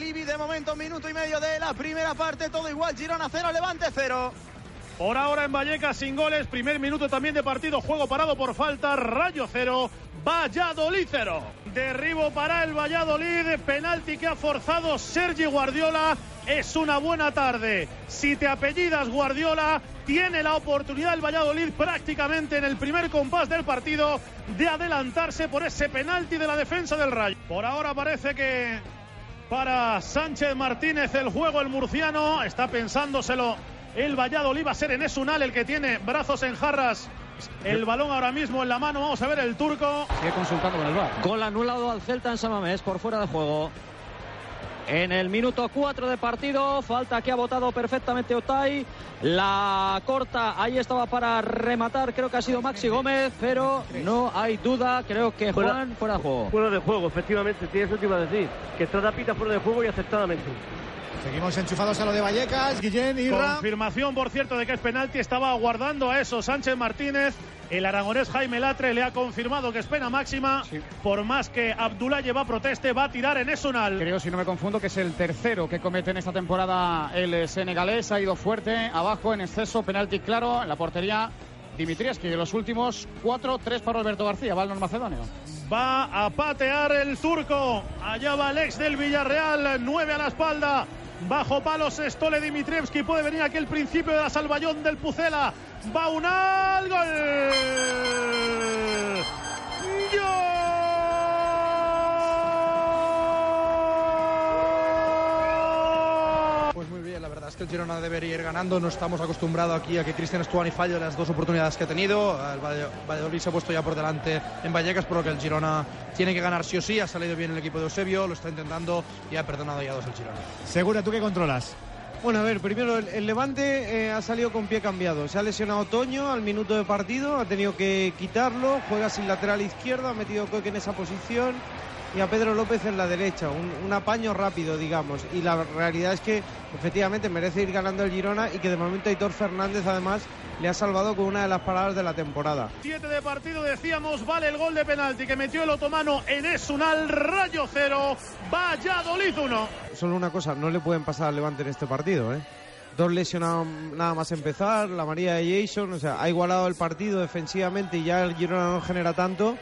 Montilivi. De momento, minuto y medio de la primera parte. Todo igual. Girona 0, Levante 0. Por ahora en Vallecas sin goles, primer minuto también de partido, juego parado por falta, Rayo 0, Valladolid 0. Derribo para el Valladolid, penalti que ha forzado Sergi Guardiola. Es una buena tarde. Si te apellidas Guardiola, tiene la oportunidad el Valladolid prácticamente en el primer compás del partido de adelantarse por ese penalti de la defensa del Rayo. Por ahora parece que para Sánchez Martínez el juego el murciano está pensándoselo el Valladolid va a ser en Esunal el que tiene brazos en jarras el balón ahora mismo en la mano. Vamos a ver el turco. Sigue consultando con el bar. Gol anulado al Celta en Samamés por fuera de juego. En el minuto 4 de partido, falta que ha votado perfectamente Otay. La corta, ahí estaba para rematar, creo que ha sido Maxi Gómez, pero no hay duda, creo que Juan fuera de juego. Fuera de juego, efectivamente, tienes lo que iba a decir. Que está pita fuera de juego y aceptadamente. Seguimos enchufados a lo de Vallecas, Guillén y Confirmación, por cierto, de que es penalti. Estaba aguardando a eso Sánchez Martínez. El aragonés Jaime Latre le ha confirmado que es pena máxima. Por más que Abdullah lleva proteste, va a tirar en Esunal. Creo, si no me confundo, que es el tercero que comete en esta temporada el senegalés. Ha ido fuerte, abajo, en exceso, penalti claro, en la portería. Dimitrias, que de los últimos cuatro, tres para Alberto García, va el macedonio. Va a patear el turco. Allá va el ex del Villarreal, nueve a la espalda. Bajo palos Stole Dimitrievski. Puede venir aquí el principio de la salvallón del Pucela. Va un al gol. Pues muy bien, la verdad es que el Girona debería ir ganando. No estamos acostumbrados aquí a que Cristian Stuani falle las dos oportunidades que ha tenido. El Valladolid se ha puesto ya por delante en Vallecas, por lo que el Girona tiene que ganar sí o sí. Ha salido bien el equipo de Eusebio, lo está intentando y ha perdonado ya dos el Girona. Segura, ¿tú qué controlas? Bueno, a ver, primero el, Levante eh, ha salido con pie cambiado. Se ha lesionado Toño al minuto de partido, ha tenido que quitarlo, juega sin lateral izquierdo, ha metido Coque en esa posición y a Pedro López en la derecha. Un, apaño rápido, digamos. Y la realidad es que efectivamente merece ir ganando el Girona y que de momento Aitor Fernández además le ha salvado con una de las paradas de la temporada. Siete de partido, decíamos, vale el gol de penalti que metió el otomano en Esunal, Rayo cero, Valladolid uno. Solo una cosa, no le pueden pasar al Levante en este partido, ¿eh? Dos lesionados nada más empezar, la María de Jason, o sea, ha igualado el partido defensivamente y ya el Girona no genera tanto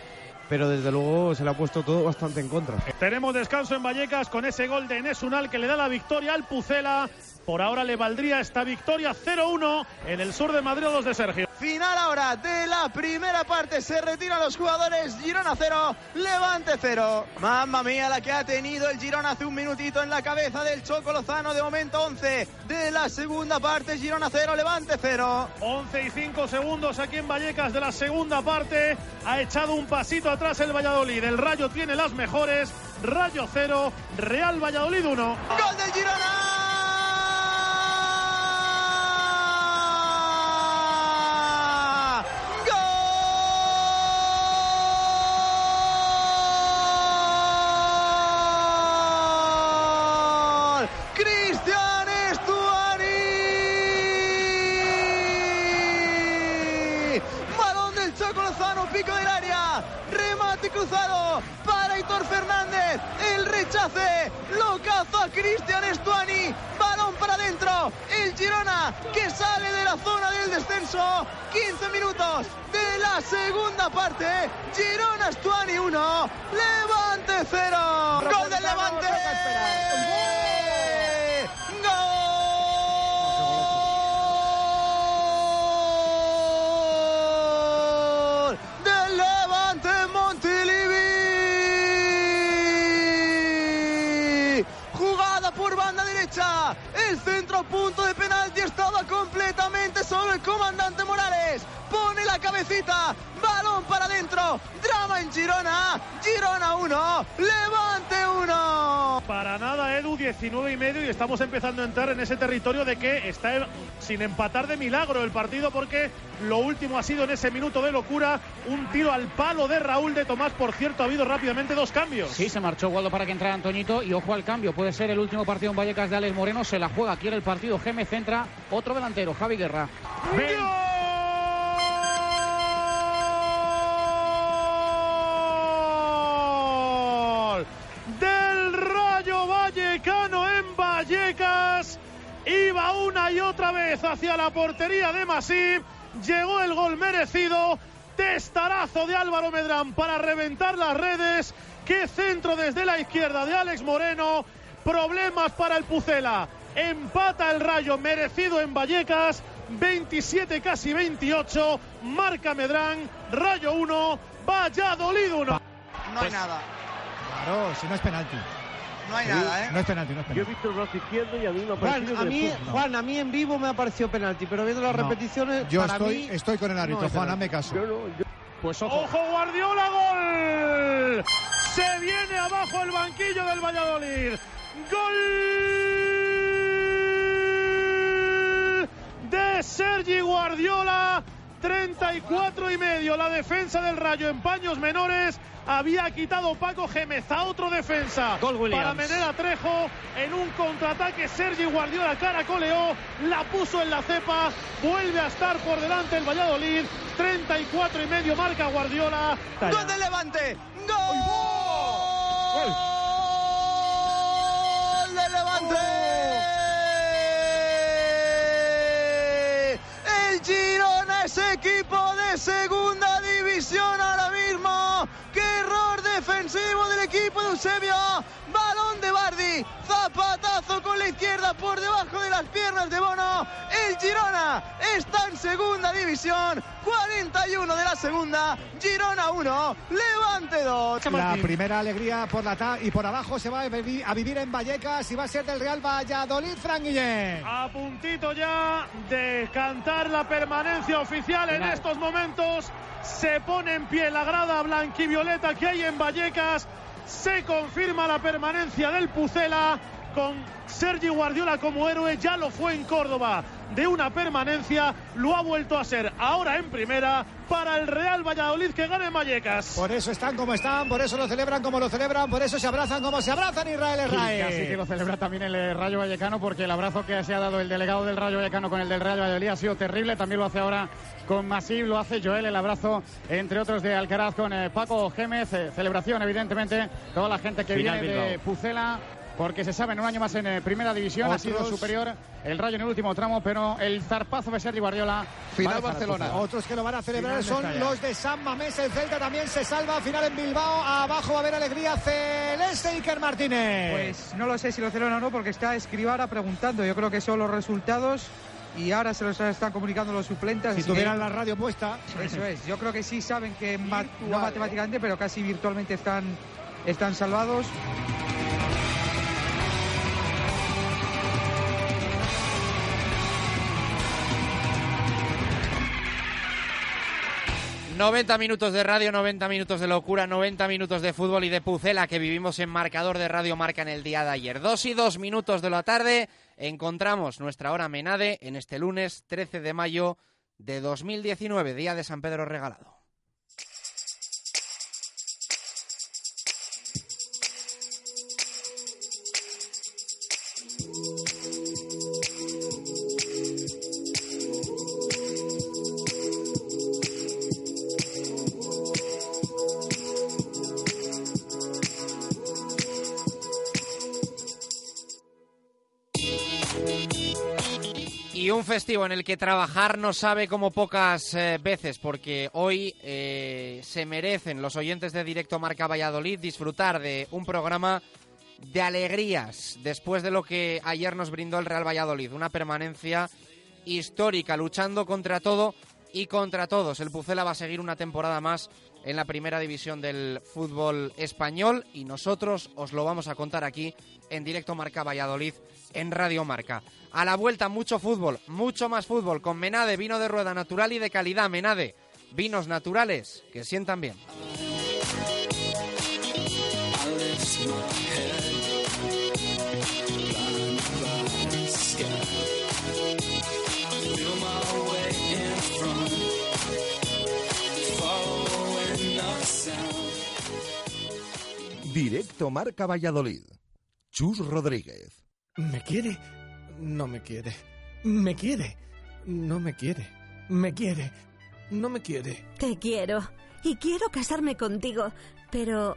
pero desde luego se le ha puesto todo bastante en contra. Tenemos descanso en Vallecas con ese gol de Nesunal que le da la victoria al Pucela. Por ahora le valdría esta victoria 0-1 en el sur de Madrid los de Sergio. Final ahora de la primera parte. Se retiran los jugadores. Girona 0, Levante 0. Mamma mía la que ha tenido el Girona hace un minutito en la cabeza del Choco Lozano. De momento 11 de la segunda parte. Girona 0, Levante 0. 11 y 5 segundos aquí en Vallecas de la segunda parte. Ha echado un pasito atrás el Valladolid. El Rayo tiene las mejores. Rayo 0, Real Valladolid 1. Gol del Girona. Lo caza Cristian Estuani, balón para adentro, el Girona que sale de la zona del descenso, 15 minutos de la segunda parte, Girona Estuani 1, Levante 0, gol del Levante. El centro punto de penalti estaba completamente solo el comandante Morales. Pone la cabecita. Balón para adentro. Drama en Girona. Girona 1. Levante 1. Para nada, Edu, 19 y medio. Y estamos empezando a entrar en ese territorio de que está sin empatar de milagro el partido porque lo último ha sido en ese minuto de locura un tiro al palo de Raúl de Tomás. Por cierto, ha habido rápidamente dos cambios. Sí, se marchó Waldo para que entrara Antoñito y ojo al cambio. Puede ser el último partido en Vallecas de Alex Moreno. Se la juega, quiere el partido. Geme centra. Otro delantero, Javi Guerra. del Iba una y otra vez hacia la portería de Masip. Llegó el gol merecido. Testarazo de Álvaro Medrán para reventar las redes. Qué centro desde la izquierda de Alex Moreno. Problemas para el Pucela. Empata el rayo merecido en Vallecas. 27 casi 28. Marca Medrán. Rayo 1. Valladolid 1. No hay nada. Claro, si no es penalti. No hay nada, ¿eh? No es penalti, no es Yo he penalti. visto el brazo izquierdo y a mí me ha Juan parecido a, que mí. Juan, a mí en vivo me ha parecido penalti, pero viendo las No. repeticiones, Yo para estoy, mí estoy con el árbitro, no Juan, penalti. hazme caso. Yo no, yo- Pues ojo. Guardiola, gol. Se viene abajo el banquillo del Valladolid. Gol de Sergi Guardiola. 34 y medio. La defensa del Rayo en paños menores. Había quitado Paco Gémez a otro defensa. Gol. Para Menela Trejo. En un contraataque, Sergi Guardiola caracoleó. La puso en la cepa. Vuelve a estar por delante el Valladolid. 34 y medio marca Guardiola. ¡Gol del Levante! ¡Gol! del Levante! El Girona es equipo de segunda división ahora mismo. ¡Qué error defensivo del equipo de Eusebio! Balón de Bardi. Zapatazo con la izquierda por debajo de las piernas de Bono. El Girona está en segunda división. 41 de la segunda. Girona 1. Levante 2. La primera alegría por la ta y por abajo se va a, vivi- a vivir en Vallecas y va a ser del Real Valladolid, Fran Guillén. A puntito ya de cantar la permanencia oficial en estos momentos. Se pone en pie la grada blanquivioleta que hay en Vallecas. Se confirma la permanencia del Pucela con Sergi Guardiola como héroe. Ya lo fue en Córdoba de una permanencia. Lo ha vuelto a ser ahora en primera para el Real Valladolid que gana en Vallecas. Por eso están como están, por eso lo celebran como lo celebran, por eso se abrazan como se abrazan Israel Y Herrera. Casi que lo celebra también el eh, Rayo Vallecano porque el abrazo que se ha dado el delegado del Rayo Vallecano con el del Rayo Valladolid ha sido terrible. También lo hace ahora con Masip, lo hace Joel, el abrazo entre otros de Alcaraz con eh, Paco Gémez. eh, celebración, evidentemente, toda la gente que Final viene de Bilbao. Pucela. Porque se sabe, en un año más en eh, primera división ha sido Otros- superior el Rayo en el último tramo, pero el zarpazo de Sergi Guardiola. va a dejar al Pucela. Otros que lo van a celebrar Final son los de San Mamés. El Celta también se salva. Final en Bilbao. Abajo va a haber alegría celeste Iker Martínez. Pues no lo sé si lo celebran o no, porque está Escribara preguntando. Yo creo que son los resultados y ahora se los están comunicando los suplentes. si que- tuvieran la radio puesta. Eso es, yo creo que sí saben que no matemáticamente, pero casi virtualmente están, están salvados. 90 minutos de radio, 90 minutos de locura, 90 minutos de fútbol y de pucela que vivimos en marcador de Radio Marca en el día de ayer. Dos y dos minutos de la tarde encontramos nuestra hora Menade en este lunes 13 de mayo de 2019, día de San Pedro Regalado. Un festivo en el que trabajar no sabe como pocas eh, veces, porque hoy eh, se merecen los oyentes de Directo Marca Valladolid disfrutar de un programa de alegrías después de lo que ayer nos brindó el Real Valladolid. Una permanencia histórica, luchando contra todo y contra todos. El Pucela va a seguir una temporada más en la primera división del fútbol español y nosotros os lo vamos a contar aquí en Directo Marca Valladolid en Radio Marca. A la vuelta mucho fútbol, mucho más fútbol con Menade, vino de rueda natural y de calidad. Menade, vinos naturales que sientan bien. Directo Marca Valladolid. Chus Rodríguez. ¿Me quiere? No me quiere. ¿Me quiere? No me quiere. ¿Me quiere? No me quiere. Te quiero y quiero casarme contigo, pero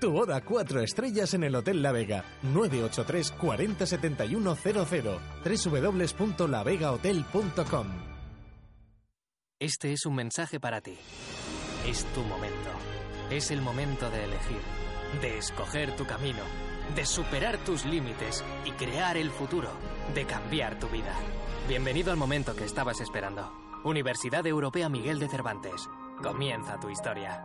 Tu boda cuatro estrellas en el Hotel La Vega. 983 40 71 00. www.lavegahotel.com. Este es un mensaje para ti. Es tu momento. Es el momento de elegir, de escoger tu camino, de superar tus límites y crear el futuro, de cambiar tu vida. Bienvenido al momento que estabas esperando. Universidad Europea Miguel de Cervantes. Comienza tu historia.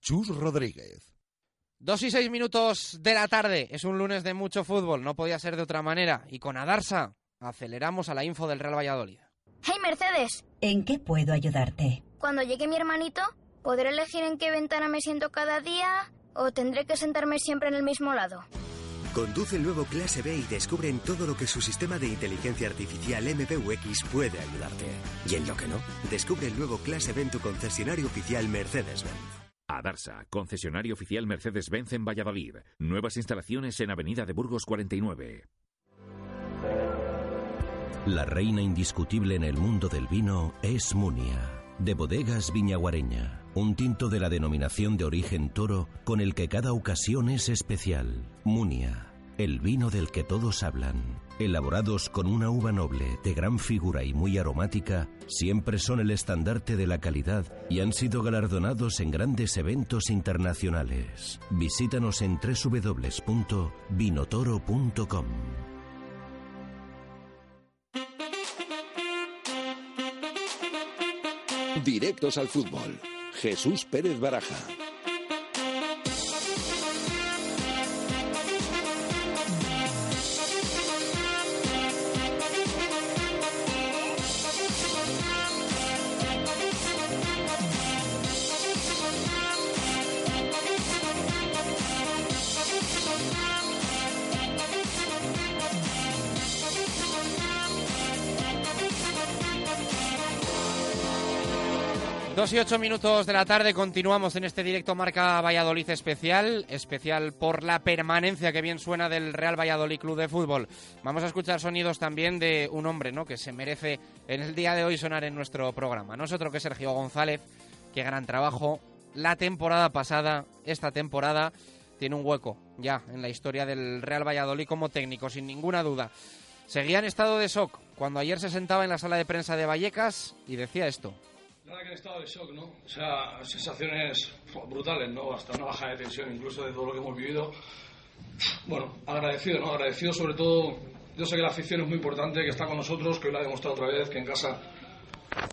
Chus Rodríguez. Dos y seis minutos de la tarde. Es un lunes de mucho fútbol, no podía ser de otra manera. Y con Adarsa aceleramos a la info del Real Valladolid. Hey Mercedes, ¿En qué puedo ayudarte? cuando llegue mi hermanito, ¿podré elegir en qué ventana me siento cada día o tendré que sentarme siempre en el mismo lado? Conduce el nuevo Clase B y descubre en todo lo que su sistema de inteligencia artificial MBUX puede ayudarte. Y en lo que no, descubre el nuevo Clase B en tu concesionario oficial Mercedes-Benz. Adarsa, concesionario oficial Mercedes-Benz en Valladolid. Nuevas instalaciones en Avenida de Burgos 49. La reina indiscutible en el mundo del vino es Munia, de bodegas Viñaguareña, un tinto de la denominación de origen toro con el que cada ocasión es especial. Munia, el vino del que todos hablan. Elaborados con una uva noble, de gran figura y muy aromática, siempre son el estandarte de la calidad y han sido galardonados en grandes eventos internacionales. Visítanos en www.vinotoro.com. Directos al fútbol. Jesús Pérez Baraja. Dos y ocho minutos de la tarde continuamos en este directo Marca Valladolid especial, especial por la permanencia que bien suena del Real Valladolid Club de Fútbol. Vamos a escuchar sonidos también de un hombre ¿no? que se merece en el día de hoy sonar en nuestro programa. No es otro que Sergio González, qué gran trabajo. La temporada pasada, esta temporada, tiene un hueco ya en la historia del Real Valladolid como técnico, sin ninguna duda. Seguía en estado de shock cuando ayer se sentaba en la sala de prensa de Vallecas y decía esto. Que en estado de shock, ¿no? O sea, sensaciones brutales, ¿no? Hasta una baja de tensión, incluso de todo lo que hemos vivido. Bueno, agradecido, ¿no? Agradecido sobre todo. Yo sé que la afición es muy importante, que está con nosotros, que hoy la ha demostrado otra vez, que en casa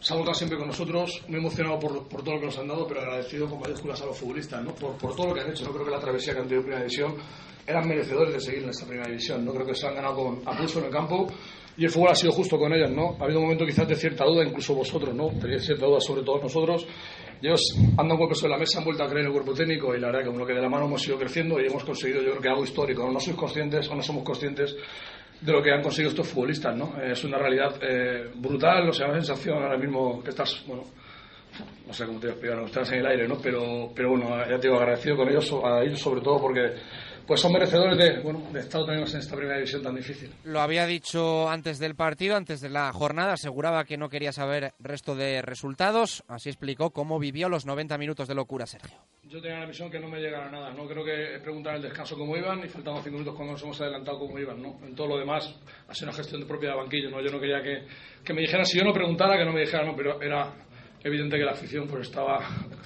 se ha volcado siempre con nosotros. Muy emocionado por, por todo lo que nos han dado, pero agradecido con mayúsculas a los futbolistas, ¿no? Por, por todo lo que han hecho. No creo que la travesía que han tenido en primera división eran merecedores de seguir en esta primera división. No creo que se han ganado con, a pulso en el campo y el fútbol ha sido justo con ellos, ¿no? Ha habido un momento quizás de cierta duda, incluso vosotros, ¿no? Tenéis cierta duda sobre todos nosotros. Ellos andan golpes sobre la mesa, han vuelto a creer en el cuerpo técnico y la verdad que con lo que de la mano hemos ido creciendo y hemos conseguido, yo creo que algo histórico. No, sois conscientes o no somos conscientes de lo que han conseguido estos futbolistas, ¿no? Es una realidad eh, brutal, o sea, una sensación ahora mismo que estás, bueno, no sé cómo te voy a explicar, estás en el aire, ¿no? Pero, pero bueno, ya te digo, agradecido con ellos, a ellos sobre todo porque pues son merecedores de, bueno, de estar otra vez en esta primera división tan difícil. Lo había dicho antes del partido, antes de la jornada, aseguraba que no quería saber resto de resultados. Así explicó cómo vivió los 90 minutos de locura, Sergio. Yo tenía la misión que no me llegara nada. No creo que preguntar el descanso cómo iban y faltando cinco minutos cuando nos hemos adelantado cómo iban. ¿no? En todo lo demás ha sido una gestión de propia de banquillo. ¿no? Yo no quería que, que me dijeran, si yo no preguntara, que no me dijeran, no, pero era evidente que la afición pues estaba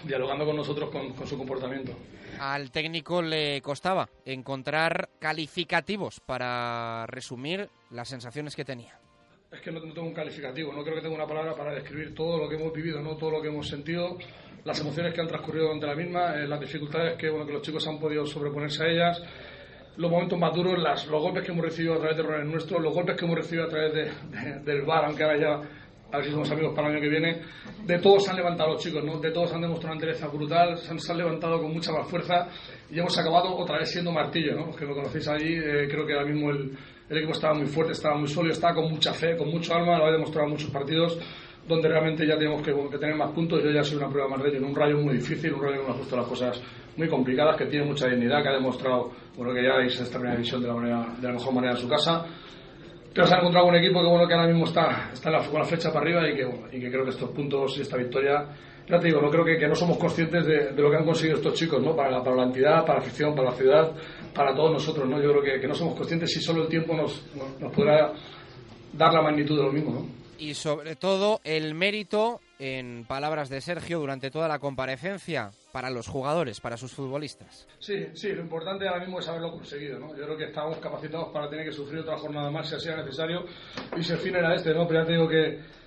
dialogando con nosotros con, con su comportamiento al técnico le costaba encontrar calificativos para resumir las sensaciones que tenía. Es que no, tengo un calificativo, no creo que tenga una palabra para describir todo lo que hemos vivido, no todo lo que hemos sentido, las emociones que han transcurrido durante la misma, eh, las dificultades que, bueno, que los chicos han podido sobreponerse a ellas, los momentos más duros, las, los golpes que hemos recibido a través de errores nuestros, los golpes que hemos recibido a través de, del bar, aunque ahora ya a ver si somos amigos para el año que viene, de todos se han levantado los chicos, ¿no? de todos han demostrado una entereza brutal, se han, levantado con mucha más fuerza y hemos acabado otra vez siendo martillo, ¿no? los que me conocéis allí, eh, creo que ahora mismo el, el, equipo estaba muy fuerte, estaba muy sólido, estaba con mucha fe, con mucho alma, lo ha demostrado en muchos partidos donde realmente ya tenemos que, que, tener más puntos. Yo ya soy una prueba más de ello, en un rayo muy difícil, un rayo que nos ha puesto las cosas muy complicadas, que tiene mucha dignidad, que ha demostrado, bueno, que ya veis esta primera división de la, manera, de la mejor manera en su casa pero se ha encontrado un equipo que bueno que ahora mismo está, está la, con la flecha para arriba y que, y que creo que estos puntos y esta victoria ya te digo, no creo que, que no somos conscientes de, de, lo que han conseguido estos chicos, ¿no? Para la, para la entidad, para la afición, para la ciudad, para todos nosotros, ¿no? Yo creo que, que no somos conscientes si solo el tiempo nos, nos podrá dar la magnitud de lo mismo, ¿no? Y sobre todo el mérito, en palabras de Sergio, durante toda la comparecencia, para los jugadores, para sus futbolistas. Sí, sí, lo importante ahora mismo es haberlo conseguido, ¿no? Yo creo que estamos capacitados para tener que sufrir otra jornada más si así era necesario y si el fin era este, ¿no? Pero ya te digo que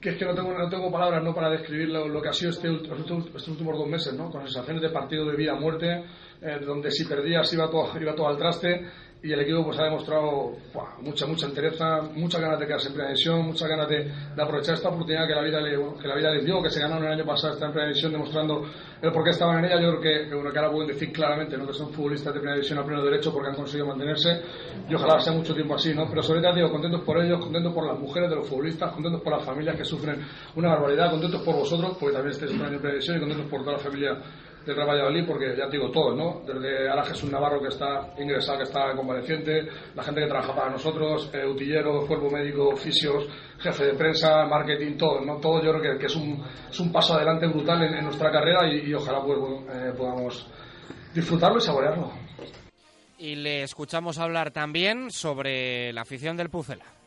que es que no tengo, no tengo palabras ¿no? para describir lo, que ha sido este, estos últimos dos meses, ¿no? con sensaciones de partido de vida a muerte, eh, donde si perdías iba todo, iba todo al traste y el equipo pues ha demostrado mucha mucha entereza, muchas ganas de quedarse en división, muchas ganas de, aprovechar esta oportunidad que la vida le, que la vida les dio, que se ganaron el año pasado esta en división demostrando el por qué estaban en ella. Yo creo que, bueno, que ahora pueden decir claramente ¿no? que son futbolistas de división a pleno derecho porque han conseguido mantenerse y ojalá sea mucho tiempo así, ¿no? Pero sobre todo digo, contentos por ellos, contentos por las mujeres de los futbolistas, contentos por las familias que sufren una barbaridad, contentos por vosotros, porque también estáis en división y contentos por toda la familia del Real Valladolid, porque ya te digo todo, ¿no? Desde ahora Jesús Navarro, que está ingresado, que está convaleciente, la gente que trabaja para nosotros, eh, utilleros, cuerpo médico, fisios, jefe de prensa, marketing, todo, ¿no? Todo yo creo que, es, un, es un paso adelante brutal en, nuestra carrera y, y ojalá pues, eh, podamos disfrutarlo y saborearlo. Y le escuchamos hablar también sobre la afición del Pucela.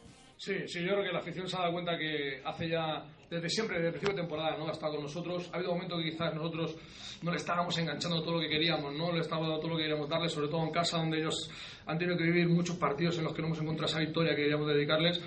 Sí, sí, yo creo que la afición se ha dado cuenta que hace ya, desde siempre, desde el principio de temporada, ¿no? Ha estado con nosotros. Ha habido momentos que quizás nosotros no le estábamos enganchando todo lo que queríamos, ¿no? Le estábamos dando todo lo que queríamos darle, sobre todo en casa, donde ellos han tenido que vivir muchos partidos en los que no hemos encontrado esa victoria que queríamos dedicarles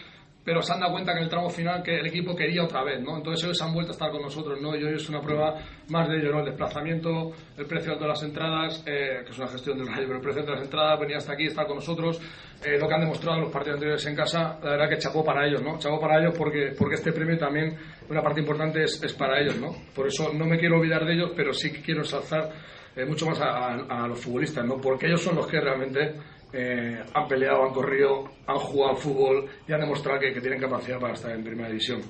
pero se han dado cuenta que en el tramo final que el equipo quería otra vez, ¿no? Entonces ellos han vuelto a estar con nosotros, ¿no? Y hoy es una prueba más de ello, ¿no? El desplazamiento, el precio de todas las entradas, eh, que es una gestión del rayo, pero el precio de las entradas, venía hasta aquí, está con nosotros, eh, lo que han demostrado los partidos anteriores en casa, la verdad que chapó para ellos, ¿no? Chapó para ellos porque, porque este premio también, una parte importante es, es para ellos, ¿no? Por eso no me quiero olvidar de ellos, pero sí que quiero ensalzar eh, mucho más a, a, a los futbolistas, ¿no? Porque ellos son los que realmente eh, han peleado, han corrido, han jugado al fútbol y han demostrado que, que, tienen capacidad para estar en primera división.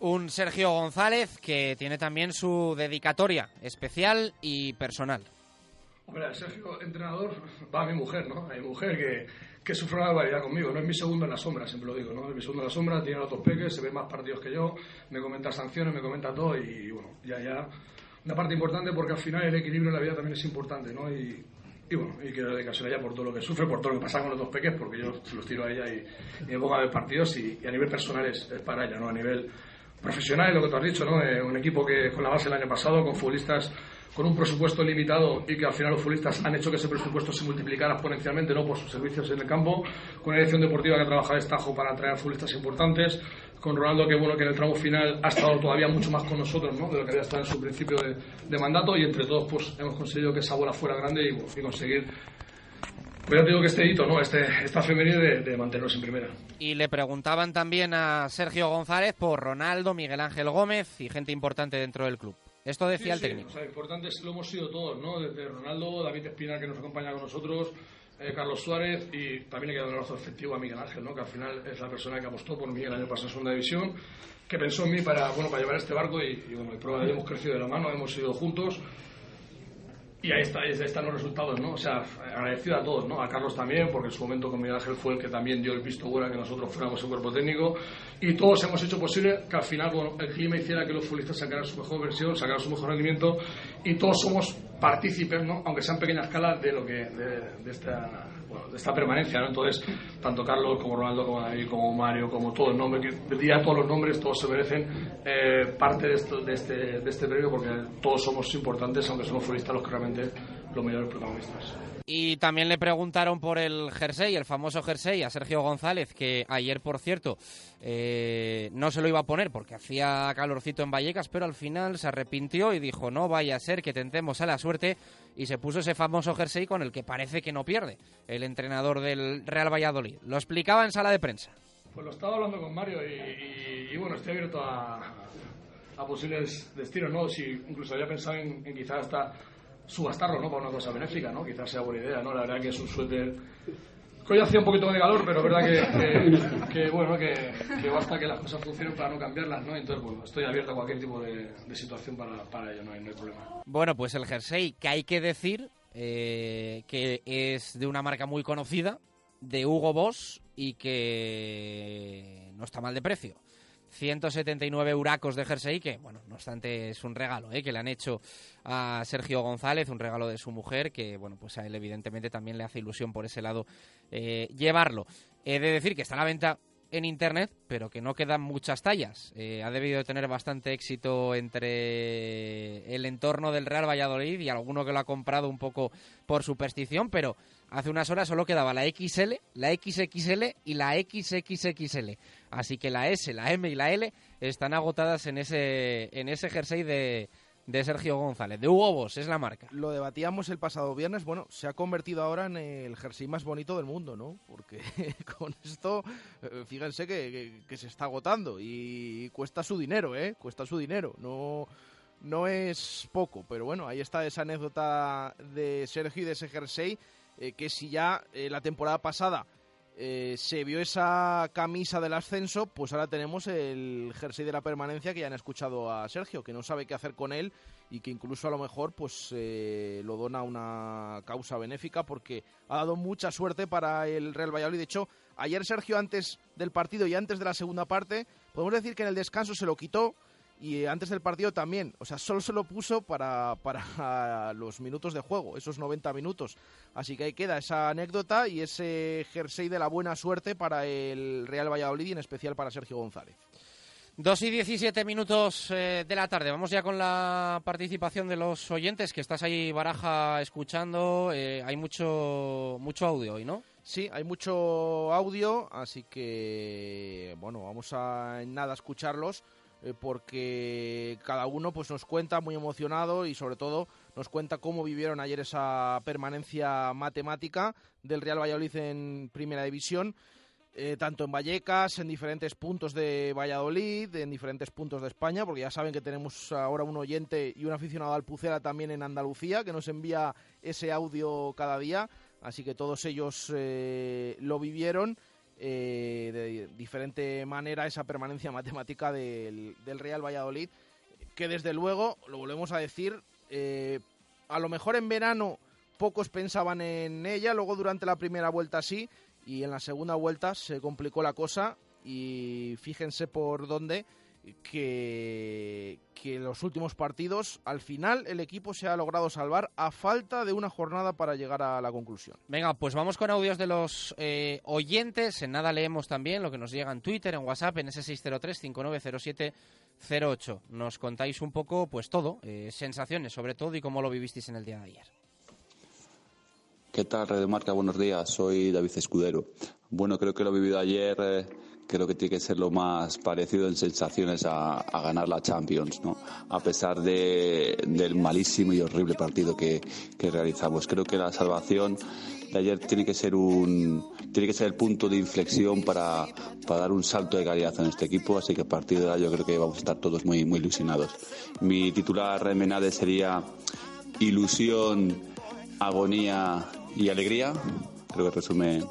Un Sergio González que tiene también su dedicatoria especial y personal. Hombre, el Sergio, entrenador, va a mi mujer, ¿no? A mi mujer que, que sufre una barbaridad conmigo. No es mi segundo en la sombra, siempre lo digo, ¿no? Es mi segundo en la sombra, tiene otros peques, se ve más partidos que yo, me comenta sanciones, me comenta todo y, bueno, ya, ya. Una parte importante porque al final el equilibrio en la vida también es importante, ¿no? Y, y bueno, y quiero dedicarse a ella por todo lo que sufre, por todo lo que pasa con los dos peques, porque yo se los tiro a ella y, y me pongo a ver partidos y, a nivel personal es, es, para ella, ¿no? A nivel profesional, lo que tú has dicho, ¿no? Eh, un equipo que con la base el año pasado, con futbolistas con un presupuesto limitado y que al final los futbolistas han hecho que ese presupuesto se multiplicara exponencialmente, ¿no? Por sus servicios en el campo, con una dirección deportiva que trabaja de estajo para atraer futbolistas importantes, con Ronaldo que bueno que en el tramo final ha estado todavía mucho más con nosotros ¿no? de lo que había estado en su principio de, de mandato y entre todos pues hemos conseguido que esa bola fuera grande y, y conseguir pues ya te digo que este hito, ¿no? Este, esta femenina de, de, mantenernos en primera. Y le preguntaban también a Sergio González por Ronaldo, Miguel Ángel Gómez y gente importante dentro del club. Esto decía sí, el técnico. Sí, o sea, importantes lo hemos sido todos, ¿no? Desde Ronaldo, David Espina, que nos acompaña con nosotros, eh, Carlos Suárez y también le queda un abrazo efectivo a Miguel Ángel, ¿no? que al final es la persona que apostó por mí el año pasado en segunda división, que pensó en mí para, bueno, para llevar este barco y, y bueno, y hemos crecido de la mano, hemos ido juntos. Y ahí, está, ahí están los resultados, ¿no? O sea, agradecido a todos, ¿no? A Carlos también, porque en su momento con Miguel Ángel fue el que también dio el visto bueno a que nosotros fuéramos un cuerpo técnico. Y todos hemos hecho posible que al final el clima hiciera que los futbolistas sacaran su mejor versión, sacaran su mejor rendimiento. Y todos somos partícipes, ¿no? Aunque sea en pequeña escala, de lo que de, esta de esta permanencia, ¿no? Entonces, tanto Carlos como Ronaldo, como David, como Mario, como todos, ¿no? diría todos los nombres, todos se merecen eh, parte de, esto, de, este, de este premio porque todos somos importantes, aunque somos futbolistas los que realmente los mayores protagonistas. Y también le preguntaron por el jersey, el famoso jersey, a Sergio González, que ayer, por cierto, eh, no se lo iba a poner porque hacía calorcito en Vallecas, pero al final se arrepintió y dijo, no vaya a ser que tentemos a la suerte, y se puso ese famoso jersey con el que parece que no pierde el entrenador del Real Valladolid. Lo explicaba en sala de prensa. Pues lo estaba hablando con Mario y, bueno, estoy abierto a, posibles destinos, ¿no? Si incluso había pensado en, en quizás hasta subastarlo, ¿no? Para una cosa benéfica, ¿no? Quizás sea buena idea, ¿no? La verdad que es un suéter que hoy hacía un poquito de calor, pero verdad que, bueno, que, basta que las cosas funcionen para no cambiarlas, ¿no? Entonces, bueno, estoy abierto a cualquier tipo de, situación para, para ello, no hay, no hay, problema. Bueno, pues el jersey, que hay que decir eh, que es de una marca muy conocida, de Hugo Boss, y que no está mal de precio. 179 huracos de jersey, que, bueno, no obstante, es un regalo ¿eh? que le han hecho a Sergio González, un regalo de su mujer, que, bueno, pues a él evidentemente también le hace ilusión por ese lado eh, llevarlo. He de decir que está a la venta en internet, pero que no quedan muchas tallas. Eh, ha debido de tener bastante éxito entre el entorno del Real Valladolid y alguno que lo ha comprado un poco por superstición, pero hace unas horas solo quedaba la XL, la XXL y la XXXL. Así que la S, la M y la L están agotadas en ese, en ese jersey de, Sergio González, de Hugo Boss, es la marca. Lo debatíamos el pasado viernes, bueno, se ha convertido ahora en el jersey más bonito del mundo, ¿no? Porque con esto, eh, fíjense que, que, se está agotando y cuesta su dinero, ¿eh? Cuesta su dinero, no, no es poco, pero bueno, ahí está esa anécdota de Sergio y de ese jersey, eh, que si ya eh, la temporada pasada eh, se vio esa camisa del ascenso, pues ahora tenemos el jersey de la permanencia que ya han escuchado a Sergio, que no sabe qué hacer con él y que incluso a lo mejor pues lo dona a una causa benéfica porque ha dado mucha suerte para el Real Valladolid. De hecho, ayer Sergio antes del partido y antes de la segunda parte, podemos decir que en el descanso se lo quitó y antes del partido también. O sea, solo se lo puso para, para los minutos de juego, esos 90 minutos. Así que ahí queda esa anécdota y ese jersey de la buena suerte para el Real Valladolid y en especial para Sergio González. 2 y 17 minutos eh, de la tarde. Vamos ya con la participación de los oyentes, que estás ahí, Baraja, escuchando. Eh, hay mucho, mucho audio hoy, ¿no? Sí, hay mucho audio, así que, bueno, vamos a en nada escucharlos. Eh, porque cada uno pues nos cuenta muy emocionado y sobre todo nos cuenta cómo vivieron ayer esa permanencia matemática del Real Valladolid en Primera División. Eh, tanto en Vallecas, en diferentes puntos de Valladolid, en diferentes puntos de España, porque ya saben que tenemos ahora un oyente y un aficionado al Pucera también en Andalucía, que nos envía ese audio cada día, así que todos ellos eh, lo vivieron eh, de diferente manera esa permanencia matemática del, Real Valladolid, que desde luego, lo volvemos a decir, eh, a lo mejor en verano pocos pensaban en ella, luego durante la primera vuelta sí, y en la segunda vuelta se complicó la cosa y fíjense por dónde que, que los últimos partidos, al final el equipo se ha logrado salvar a falta de una jornada para llegar a la conclusión. Venga, pues vamos con audios de los eh, oyentes. En nada leemos también lo que nos llega en Twitter, en WhatsApp, en ese 603-590708. Nos contáis un poco, pues todo, eh, sensaciones sobre todo y cómo lo vivisteis en el día de ayer. ¿Qué tal, Radio Marca? Buenos días, soy David Escudero. Bueno, creo que lo he vivido ayer. Eh, creo que tiene que ser lo más parecido en sensaciones a, ganar la Champions, ¿no? A pesar del malísimo y horrible partido que, realizamos. Creo que la salvación de ayer tiene que ser un tiene que ser el punto de inflexión para, dar un salto de calidad en este equipo, así que a partir de ahí yo creo que vamos a estar todos muy, muy ilusionados. Mi titular Remenade sería ilusión, agonía y alegría. Creo que resume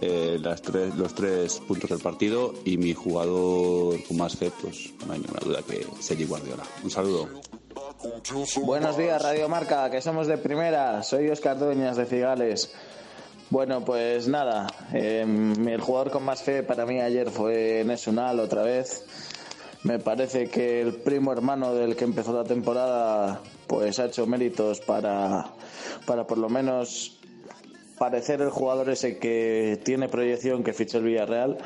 eh, las tres, los tres puntos del partido y mi jugador con más fe, pues no hay ninguna duda que Sergi Guardiola. Un saludo. Buenos días, Radio Marca, que somos de primera. Soy Oscar Dueñas de Cigales. Bueno, pues nada, em, el jugador con más fe para mí ayer fue Nesunal otra vez. Me parece que el primo hermano del que empezó la temporada pues ha hecho méritos para, para por lo menos parecer el jugador ese que tiene proyección que ficha el Villarreal.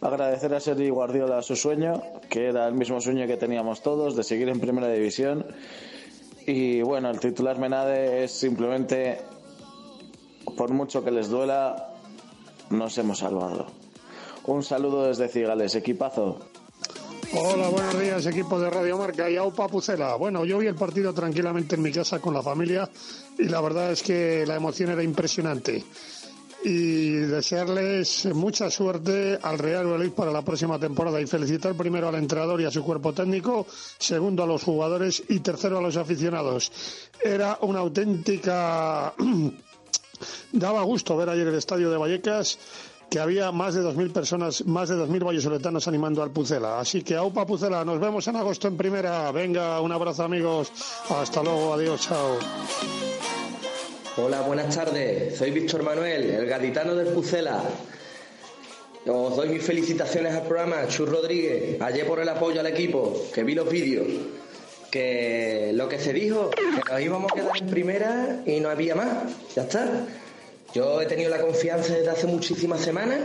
Agradecer a Sergi Guardiola su sueño, que era el mismo sueño que teníamos todos, de seguir en primera división. Y bueno, el titular Menade es simplemente, por mucho que les duela, nos hemos salvado. Un saludo desde Cigales, equipazo. Hola, buenos días, equipo de Radio Marca y Aupa Pucela. Bueno, yo vi el partido tranquilamente en mi casa con la familia y la verdad es que la emoción era impresionante. Y desearles mucha suerte al Real Valladolid para la próxima temporada y felicitar primero al entrenador y a su cuerpo técnico, segundo a los jugadores y tercero a los aficionados. Era una auténtica... Daba gusto ver ayer el estadio de Vallecas que había más de 2.000 personas, más de 2.000 vallesoletanos animando al Pucela. Así que aupa Pucela, nos vemos en agosto en primera. Venga, un abrazo amigos. Hasta luego, adiós, chao. Hola, buenas tardes. Soy Víctor Manuel, el gaditano del Pucela. Os doy mis felicitaciones al programa, Chur Rodríguez, ayer por el apoyo al equipo, que vi los vídeos. Que lo que se dijo, que nos íbamos a quedar en primera y no había más. Ya está. Yo he tenido la confianza desde hace muchísimas semanas.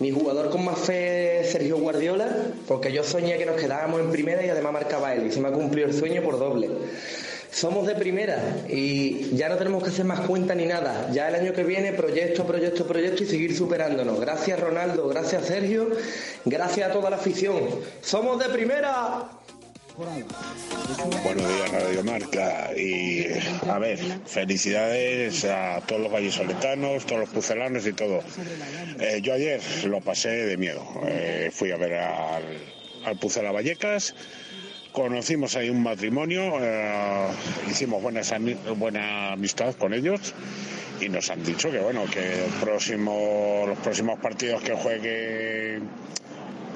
Mi jugador con más fe es Sergio Guardiola, porque yo soñé que nos quedábamos en primera y además marcaba él, y se me ha cumplido el sueño por doble. Somos de primera y ya no tenemos que hacer más cuenta ni nada. Ya el año que viene, proyecto, proyecto, proyecto y seguir superándonos. Gracias Ronaldo, gracias Sergio, gracias a toda la afición. ¡Somos de primera! Buenos días, Radio Marca. Y a ver, felicidades a todos los vallisoletanos, todos los pucelanos y todo. Eh, yo ayer lo pasé de miedo. Eh, fui a ver al, al Pucela Vallecas. Conocimos ahí un matrimonio, eh, hicimos buenas, buena amistad con ellos y nos han dicho que bueno que el próximo, los próximos partidos que juegue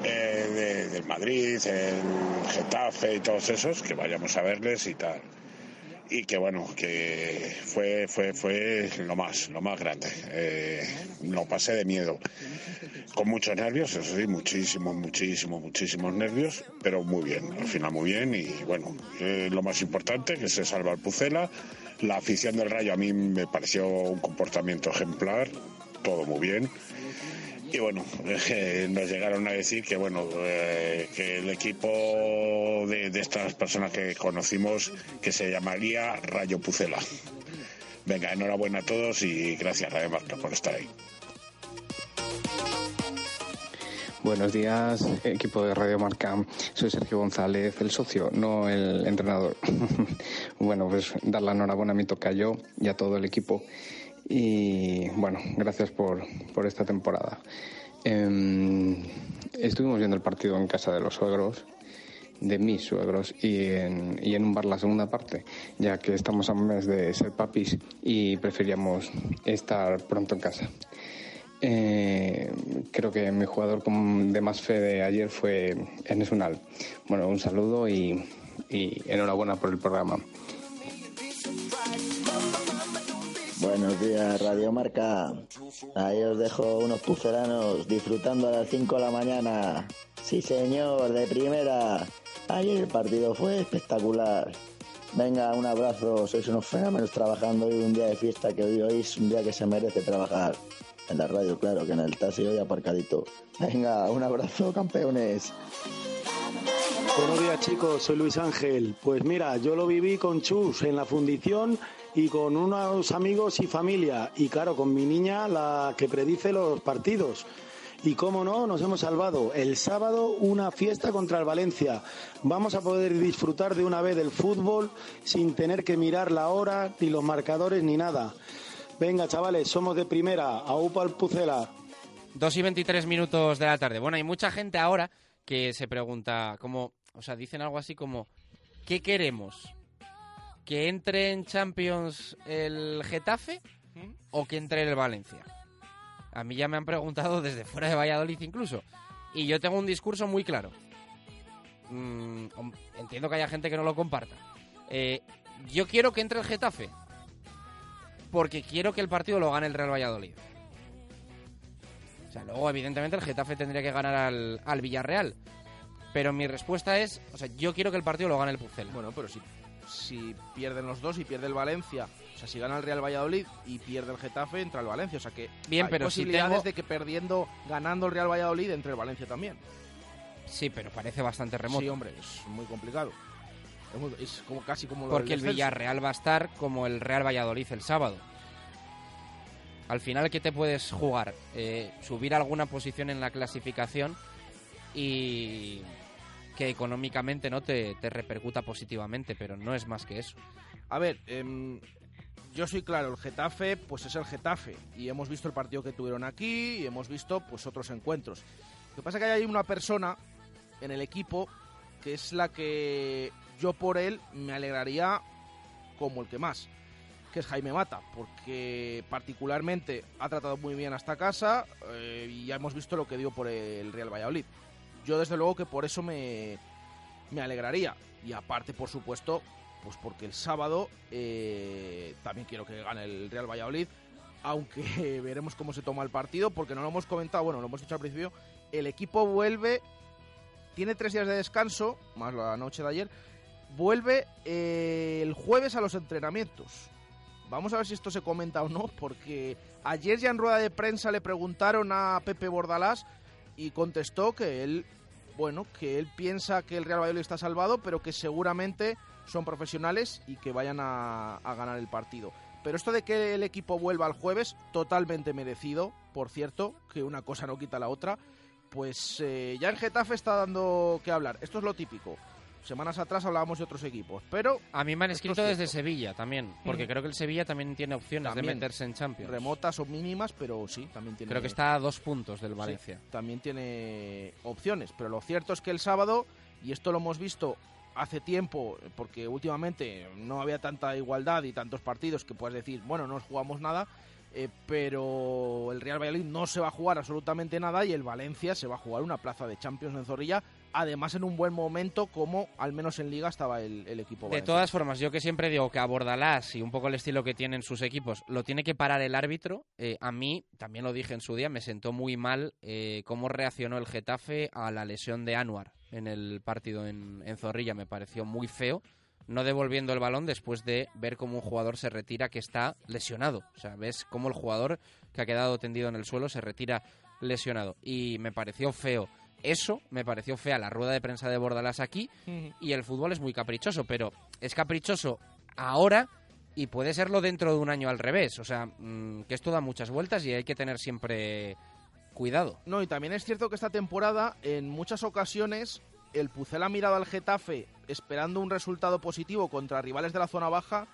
eh, de- del Madrid, el Getafe y todos esos, que vayamos a verles y tal. Y que bueno, que fue, fue, fue lo más, lo más grande. Eh, lo pasé de miedo. Con muchos nervios, eso sí, muchísimos, muchísimos, muchísimos nervios, pero muy bien, al final muy bien. Y bueno, eh, lo más importante, que se salva el Pucela. La afición del Rayo a mí me pareció un comportamiento ejemplar, todo muy bien. Y bueno, eh, nos llegaron a decir que bueno, eh, que el equipo de, estas personas que conocimos que se llamaría Rayo Pucela. Venga, enhorabuena a todos y gracias Radio Marca por estar ahí. Buenos días, equipo de Radio Marca. Soy Sergio González, el socio, no el entrenador. bueno, pues dar la enhorabuena a mi tocayo y a todo el equipo. Y bueno, gracias por, por esta temporada. Em, estuvimos viendo el partido en casa de los suegros, de mis suegros, y en, y en un bar la segunda parte, ya que estamos a mes de ser papis y preferíamos estar pronto en casa. Eh, creo que mi jugador con- de más fe de ayer fue Enes Unal. Bueno, un saludo y, y enhorabuena por el programa. Buenos días, Radio Marca. Ahí os dejo unos pucelanos disfrutando a las 5 de la mañana. Sí, señor, de primera. Ayer el partido fue espectacular. Venga, un abrazo. Sois unos fenómenos trabajando hoy un día de fiesta que hoy, hoy es un día que se merece trabajar. En la radio, claro, que en el taxi hoy aparcadito. Venga, un abrazo, campeones. Buenos días chicos, soy Luis Ángel. Pues mira, yo lo viví con Chus en la fundición y con unos amigos y familia. Y claro, con mi niña, la que predice los partidos. Y cómo no, nos hemos salvado. El sábado una fiesta contra el Valencia. Vamos a poder disfrutar de una vez del fútbol sin tener que mirar la hora, ni los marcadores, ni nada. Venga, chavales, somos de primera. Aupa al Pucela. 2 y 23 minutos de la tarde. Bueno, hay mucha gente ahora que se pregunta, como, o sea, dicen algo así como, ¿qué queremos? ¿Que entre en Champions el Getafe o que entre el Valencia? A mí ya me han preguntado desde fuera de Valladolid incluso. Y yo tengo un discurso muy claro. mm, entiendo que haya gente que no lo comparta. Eh, yo quiero que entre el Getafe. Porque quiero que el partido lo gane el Real Valladolid. O sea, luego, evidentemente, el Getafe tendría que ganar al, al Villarreal. Pero mi respuesta es, o sea, yo quiero que el partido lo gane el Pucela. Bueno, pero si, si pierden los dos y pierde el Valencia, o sea, si gana el Real Valladolid y pierde el Getafe, entra el Valencia. O sea que Bien, hay pero si posibilidades tengo- de que perdiendo, ganando el Real Valladolid, entre el Valencia también. Sí, pero parece bastante remoto. Sí, hombre, es muy complicado. Es, muy- es como casi como lo Porque el. Villarreal va a estar como el Real Valladolid el sábado. Al final, ¿qué te puedes jugar? Eh, subir alguna posición en la clasificación y que económicamente no te, te repercuta positivamente, pero no es más que eso. A ver, em, yo soy claro, el Getafe pues es el Getafe y hemos visto el partido que tuvieron aquí y hemos visto pues otros encuentros. Lo que pasa es que hay una persona en el equipo que es la que yo por él me alegraría como el que más, que es Jaime Mata, porque particularmente ha tratado muy bien hasta casa eh, y ya hemos visto lo que dio por el Real Valladolid. Yo desde luego que por eso me, me alegraría. Y aparte, por supuesto, pues porque el sábado eh, también quiero que gane el Real Valladolid, aunque veremos cómo se toma el partido, porque no lo hemos comentado, bueno, lo hemos dicho al principio, el equipo vuelve, tiene tres días de descanso, más la noche de ayer, vuelve eh, el jueves a los entrenamientos. Vamos a ver si esto se comenta o no, porque ayer ya en rueda de prensa le preguntaron a Pepe Bordalás y contestó que él, bueno, que él piensa que el Real Valladolid está salvado, pero que seguramente son profesionales y que vayan a, a ganar el partido. Pero esto de que el equipo vuelva el jueves, totalmente merecido, por cierto, que una cosa no quita la otra, pues eh, ya en Getafe está dando que hablar. Esto es lo típico. Semanas atrás hablábamos de otros equipos, pero... A mí me han escrito es desde. Sevilla también, porque creo que el Sevilla también tiene opciones También. de meterse en Champions. Remotas o mínimas, pero sí, también tiene... Creo que está a dos puntos del Sí, Valencia. también tiene opciones, pero lo cierto es que el sábado, y esto lo hemos visto hace tiempo, porque últimamente no había tanta igualdad y tantos partidos que puedes decir, bueno, no jugamos nada, eh, pero el Real Valladolid no se va a jugar absolutamente nada y el Valencia se va a jugar una plaza de Champions en Zorrilla, además en un buen momento como al menos en Liga estaba el, el equipo De todas formas, yo que siempre digo que a Bordalás y un poco el estilo que tienen sus equipos lo tiene que parar el árbitro, eh, a mí, también lo dije en su día, me sentó muy mal eh, cómo reaccionó el Getafe a la lesión de Anuar en el partido en, en Zorrilla. Me pareció muy feo, no devolviendo el balón después de ver cómo un jugador se retira que está lesionado. O sea, ves cómo el jugador que ha quedado tendido en el suelo se retira lesionado. Y me pareció feo. Eso me pareció fea la rueda de prensa de Bordalás aquí y el fútbol es muy caprichoso, pero es caprichoso ahora y puede serlo dentro de un año al revés. O sea, mm, que esto da muchas vueltas y hay que tener siempre cuidado. No, y también es cierto que esta temporada, en muchas ocasiones, el Pucel ha mirado al Getafe esperando un resultado positivo contra rivales de la zona baja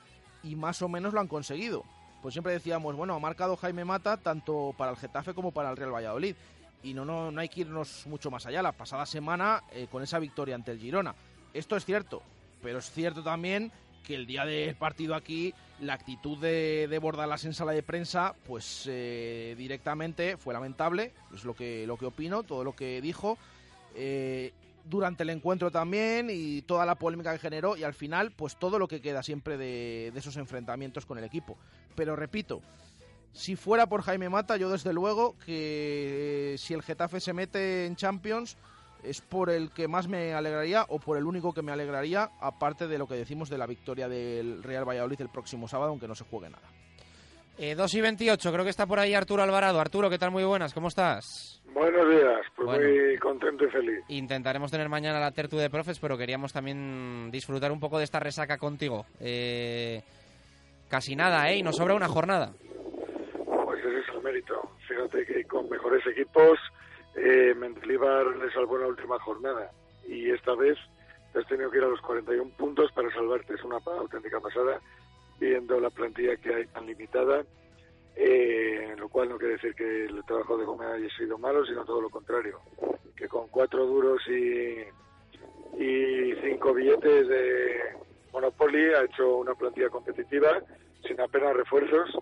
y más o menos lo han conseguido. Pues siempre decíamos, bueno, ha marcado Jaime Mata tanto para el Getafe como para el Real Valladolid. Y no, no, no hay que irnos mucho más allá. La pasada semana eh, con esa victoria ante el Girona. Esto es cierto, pero es cierto también que el día del partido aquí la actitud de, de Bordalás en sala de prensa pues eh, directamente fue lamentable es lo que lo que opino todo lo que dijo Eh, durante el encuentro también y toda la polémica que generó y al final pues todo lo que queda siempre de, de esos enfrentamientos con el equipo pero repito si fuera por Jaime Mata, yo desde luego que si el Getafe se mete en Champions es por el que más me alegraría o por el único que me alegraría, aparte de lo que decimos de la victoria del Real Valladolid el próximo sábado, aunque no se juegue nada. Eh, 2 y 28, creo que está por ahí Arturo Alvarado. Arturo, ¿qué tal? Muy buenas, ¿cómo estás? Buenos días, pues Bueno. muy contento y feliz. Intentaremos tener mañana la tertu de profes, pero queríamos también disfrutar un poco de esta resaca contigo. Eh, casi nada, ¿eh? Y nos sobra una jornada. Ese es el mérito. Fíjate que con mejores equipos, eh, Mendilibar le salvó en la última jornada. Y esta vez te has tenido que ir a los 41 puntos para salvarte. Es una auténtica pasada, viendo la plantilla que hay tan limitada. Eh, lo cual no quiere decir que el trabajo de Gómez haya sido malo, sino todo lo contrario. Que con cuatro duros y, y cinco billetes de Monopoly ha hecho una plantilla competitiva sin apenas refuerzos.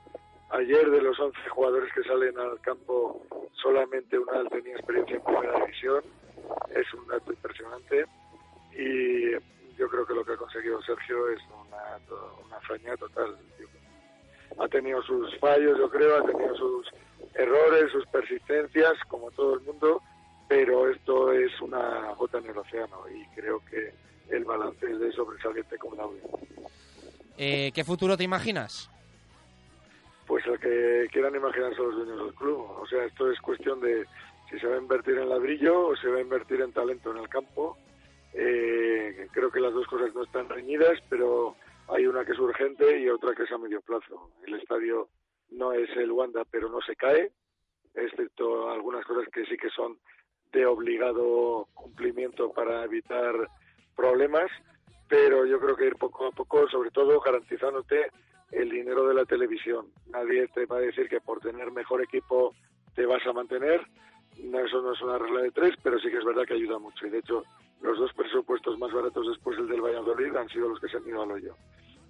Ayer de los 11 jugadores que salen al campo, solamente una tenía experiencia en primera división. Es un dato impresionante. y yo creo que lo que ha conseguido Sergio es una, una hazaña total. Ha tenido sus fallos, yo creo, ha tenido sus errores, sus persistencias, como todo el mundo, pero esto es una gota en el océano y creo que el balance es de sobresaliente como la eh, ¿Qué futuro te imaginas? Pues el que quieran imaginarse los dueños del club. O sea, esto es cuestión de si se va a invertir en ladrillo o se va a invertir en talento en el campo. Eh, creo que las dos cosas no están reñidas, pero hay una que es urgente y otra que es a medio plazo. El estadio no es el Wanda, pero no se cae, excepto algunas cosas que sí que son de obligado cumplimiento para evitar problemas, pero yo creo que ir poco a poco, sobre todo garantizándote el dinero de la televisión. Nadie te va a decir que por tener mejor equipo te vas a mantener. No, eso no es una regla de tres, pero sí que es verdad que ayuda mucho. Y de hecho, los dos presupuestos más baratos después del del Valladolid han sido los que se han ido al hoyo.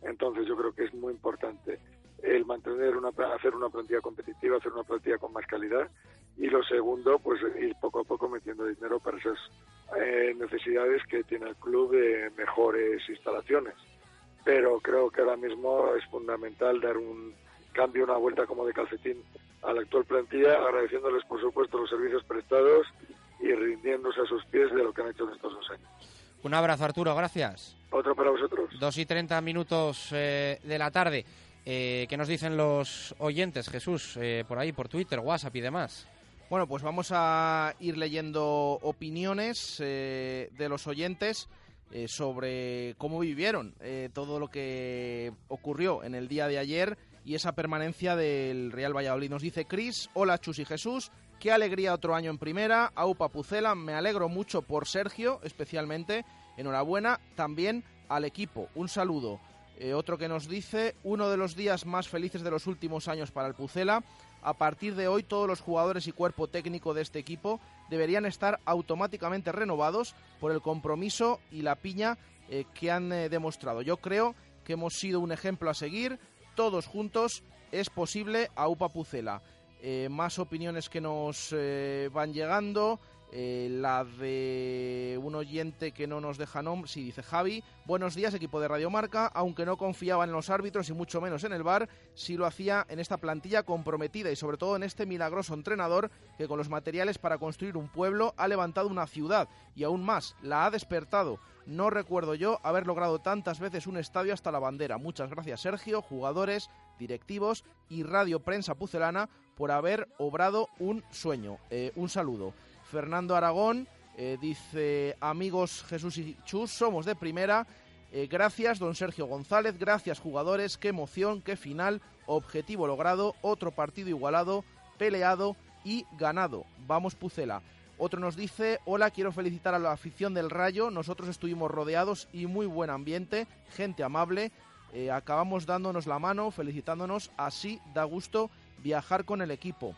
Entonces yo creo que es muy importante el mantener una, hacer una plantilla competitiva, hacer una plantilla con más calidad y lo segundo, pues ir poco a poco metiendo dinero para esas eh, necesidades que tiene el club de mejores instalaciones. Pero creo que ahora mismo es fundamental dar un cambio, una vuelta como de calcetín a la actual plantilla, agradeciéndoles por supuesto los servicios prestados y rindiéndose a sus pies de lo que han hecho en estos dos años. Un abrazo, Arturo, gracias. Otro para vosotros. Dos y treinta minutos eh, de la tarde. Eh, ¿Qué nos dicen los oyentes, Jesús, eh, por ahí, por Twitter, WhatsApp y demás? Bueno, pues vamos a ir leyendo opiniones de los oyentes sobre cómo vivieron todo lo que ocurrió en el día de ayer y esa permanencia del Real Valladolid. Nos dice Cris, hola Chus y Jesús, Qué alegría otro año en primera. Aupa Pucela, me alegro mucho por Sergio, especialmente. Enhorabuena también al equipo. Un saludo. Eh, otro que nos dice, uno de los días más felices de los últimos años para el Pucela. A partir de hoy todos los jugadores y cuerpo técnico de este equipo deberían estar automáticamente renovados por el compromiso y la piña eh, que han eh, demostrado. Yo creo que hemos sido un ejemplo a seguir. Todos juntos es posible a UPA Pucela. Eh, más opiniones que nos van llegando. Eh, la de un oyente que no nos deja nombre, sí, dice Javi. Buenos días, equipo de Radiomarca. Aunque no confiaba en los árbitros y mucho menos en el VAR, sí lo hacía en esta plantilla comprometida y sobre todo en este milagroso entrenador que con los materiales para construir un pueblo ha levantado una ciudad y aún más, la ha despertado. No recuerdo yo haber logrado tantas veces un estadio hasta la bandera. Muchas gracias, Sergio, jugadores, directivos y Radio Prensa Pucelana por haber obrado un sueño. Eh, un saludo. Fernando Aragón eh, dice, amigos Jesús y Chus, somos de primera. Eh, gracias, don Sergio González. Gracias, jugadores. Qué emoción, qué final. Objetivo logrado. Otro partido igualado, peleado y ganado. Vamos, Pucela. Otro nos dice, hola, quiero felicitar a la afición del Rayo. Nosotros estuvimos rodeados y muy buen ambiente, gente amable. acabamos dándonos la mano, felicitándonos. Así da gusto viajar con el equipo.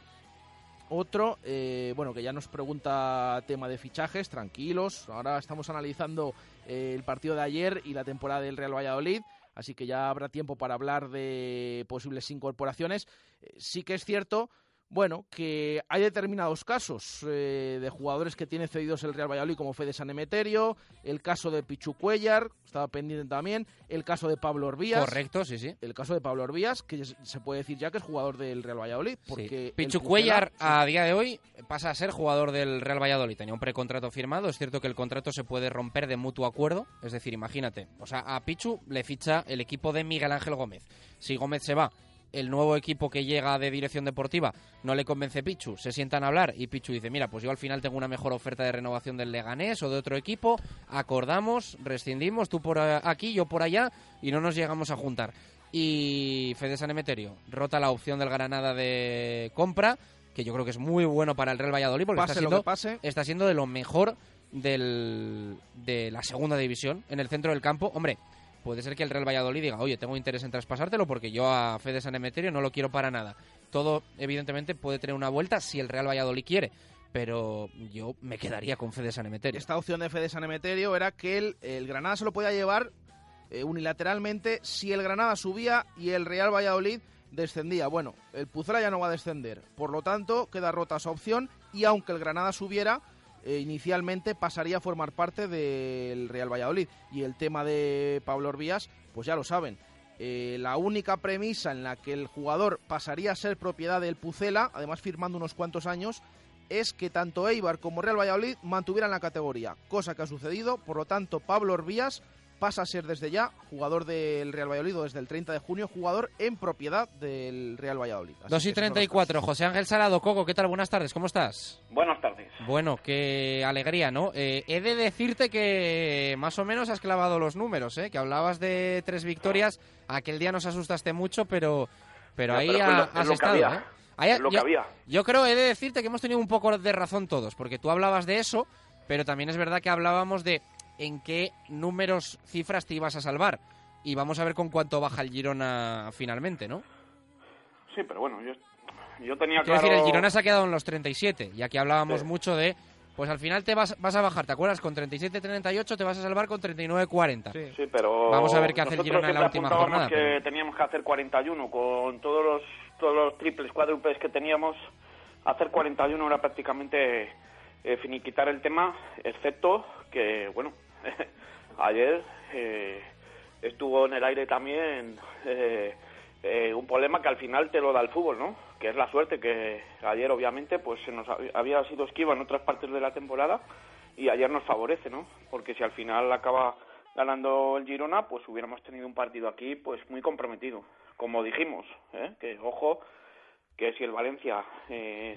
Otro, eh, bueno, que ya nos pregunta tema de fichajes, tranquilos. Ahora estamos analizando eh, el partido de ayer y la temporada del Real Valladolid, así que ya habrá tiempo para hablar de posibles incorporaciones. Eh, sí que es cierto bueno, que hay determinados casos eh, de jugadores que tiene cedidos el Real Valladolid, como Fede San Emeterio, el caso de Pichu Cuellar, estaba pendiente también, el caso de Pablo Orbías. Correcto, sí, sí. El caso de Pablo Orbías, que se puede decir ya que es jugador del Real Valladolid. Porque Pichu Cuellar, a día de hoy, pasa a ser jugador del Real Valladolid. Tenía un precontrato firmado, es cierto que el contrato se puede romper de mutuo acuerdo, es decir, imagínate, o sea, a Pichu le ficha el equipo de Miguel Ángel Gómez. Si Gómez se va el nuevo equipo que llega de dirección deportiva no le convence Pichu, se sientan a hablar y Pichu dice, mira, pues yo al final tengo una mejor oferta de renovación del Leganés o de otro equipo, acordamos, rescindimos, tú por aquí, yo por allá y no nos llegamos a juntar. Y Fede San Emeterio rota la opción del Granada de compra, que yo creo que es muy bueno para el Real Valladolid porque está, siendo, está siendo de lo mejor del, de la segunda división en el centro del campo. Hombre, puede ser que el Real Valladolid diga, oye, tengo interés en traspasártelo porque yo a Fede San Emeterio no lo quiero para nada. Todo, evidentemente, puede tener una vuelta si el Real Valladolid quiere pero yo me quedaría con Fede San Emeterio. Esta opción de Fede San Emeterio era que el, Granada se lo podía llevar eh, unilateralmente si el Granada subía y el Real Valladolid descendía. Bueno, el Pucela ya no va a descender, por lo tanto queda rota esa opción y aunque el Granada subiera, eh, inicialmente pasaría a formar parte del Real Valladolid. Y el tema de Pablo Orbías, pues ya lo saben. Eh, la única premisa en la que el jugador pasaría a ser propiedad del Pucela, además firmando unos cuantos años, es que tanto Eibar como Real Valladolid mantuvieran la categoría, cosa que ha sucedido, por lo tanto Pablo Orbías pasa a ser desde ya jugador del Real Valladolid o desde el 30 de junio, jugador en propiedad del Real Valladolid. Así 2 y que esos son los 34, José Ángel Salado, Coco, ¿qué tal? Buenas tardes, ¿cómo estás? Buenas tardes. Bueno, qué alegría, ¿no? Eh, he de decirte que más o menos has clavado los números, ¿eh? Que hablabas de tres victorias, aquel día nos asustaste mucho, pero, pero Ya, ahí pero ha- has lo que estado, había. ¿eh? Ahí- Es lo que había. yo creo, he de decirte que hemos tenido un poco de razón todos, porque tú hablabas de eso, pero también es verdad que hablábamos de en qué números, cifras te ibas a salvar. Y vamos a ver con cuánto baja el Girona finalmente, ¿no? Sí, pero bueno, yo, yo tenía Quiero claro... decir, el Girona se ha quedado en los 37, ya que hablábamos mucho de, pues al final te vas, vas a bajar, ¿te acuerdas? Con 37-38 te vas a salvar con 39-40. Sí, pero Vamos a ver qué hace el Girona en la última jornada. que pero- teníamos que hacer 41 con todos los todos los triples, cuádruples que teníamos. Hacer 41 era prácticamente eh, finiquitar el tema, excepto que, bueno, ayer eh, estuvo en el aire también eh, eh, un problema que al final te lo da el fútbol, ¿no? Que es la suerte que ayer obviamente pues se nos hab- había sido esquiva en otras partes de la temporada y ayer nos favorece, ¿no? Porque si al final acaba ganando el Girona, pues hubiéramos tenido un partido aquí pues muy comprometido, como dijimos, que ojo que si el Valencia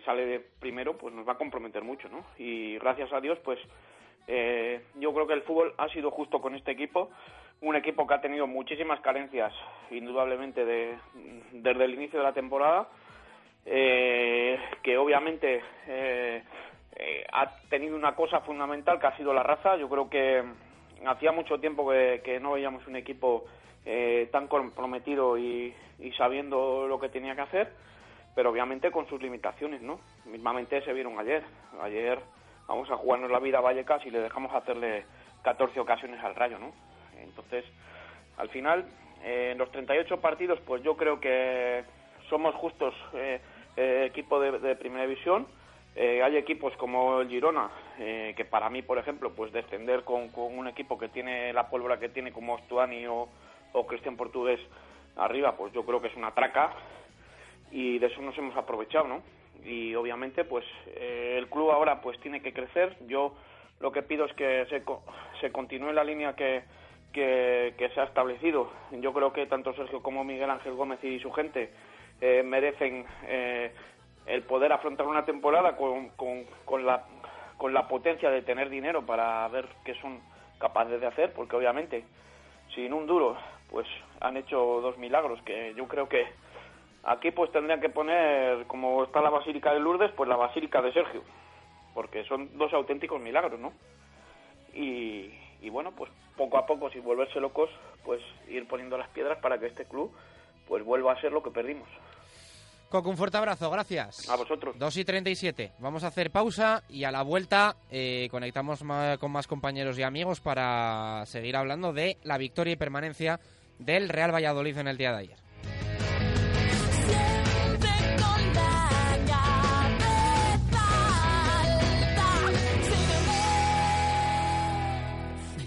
sale de primero, pues nos va a comprometer mucho, ¿no? Y gracias a Dios, pues eh, yo creo que el fútbol ha sido justo con este equipo, un equipo que ha tenido muchísimas carencias, indudablemente, de, desde el inicio de la temporada, eh, que obviamente eh, eh, ha tenido una cosa fundamental que ha sido la raza. Yo creo que hacía mucho tiempo que, no veíamos un equipo eh, tan comprometido y, y sabiendo lo que tenía que hacer, pero obviamente con sus limitaciones, ¿no? Mismamente se vieron ayer. Ayer vamos a jugarnos la vida a Vallecas y le dejamos hacerle 14 ocasiones al Rayo, ¿no? Entonces, al final, eh, en los 38 partidos, pues yo creo que somos justos eh, eh, equipo de, primera división. Eh, hay equipos como el Girona, que para mí, por ejemplo, pues descender con, con un equipo que tiene la pólvora que tiene como Stuani o, o Cristian Portugués arriba, pues yo creo que es una traca y de eso nos hemos aprovechado, ¿no? Y obviamente, pues eh, el club ahora pues tiene que crecer. Yo lo que pido es que se, se continúe la línea que, que, que se ha establecido. Yo creo que tanto Sergio como Miguel Ángel Gómez y su gente eh, merecen eh, el poder afrontar una temporada con, con, con la, con la potencia de tener dinero para ver qué son capaces de hacer, porque obviamente sin un duro pues han hecho dos milagros que yo creo que aquí pues tendrían que poner como está la Basílica de Lourdes pues la Basílica de Sergio porque son dos auténticos milagros ¿no? y, y bueno pues poco a poco sin volverse locos pues ir poniendo las piedras para que este club pues vuelva a ser lo que perdimos Coco, un fuerte abrazo, gracias. A vosotros. 2 y 37. Vamos a hacer pausa y a la vuelta eh, conectamos con más compañeros y amigos para seguir hablando de la victoria y permanencia del Real Valladolid en el día de ayer.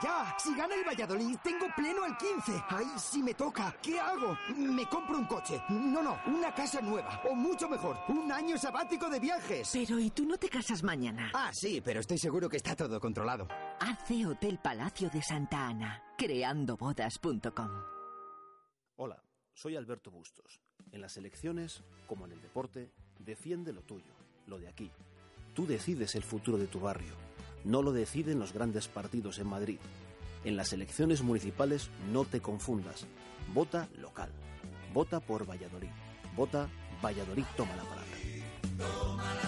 ¡Toma ya! Si gana el Valladolid, tengo pleno al 15. ¡Ay, si me toca! ¿Qué hago? Me compro un coche. No, no, una casa nueva. O mucho mejor, un año sabático de viajes. Pero ¿y tú no te casas mañana? Ah, sí, pero estoy seguro que está todo controlado. Hace Hotel Palacio de Santa Ana, creandobodas.com. Hola, soy Alberto Bustos. En las elecciones, como en el deporte, defiende lo tuyo, lo de aquí. Tú decides el futuro de tu barrio. No lo deciden los grandes partidos en Madrid. En las elecciones municipales no te confundas. Vota local. Vota por Valladolid. Vota Valladolid toma la palabra.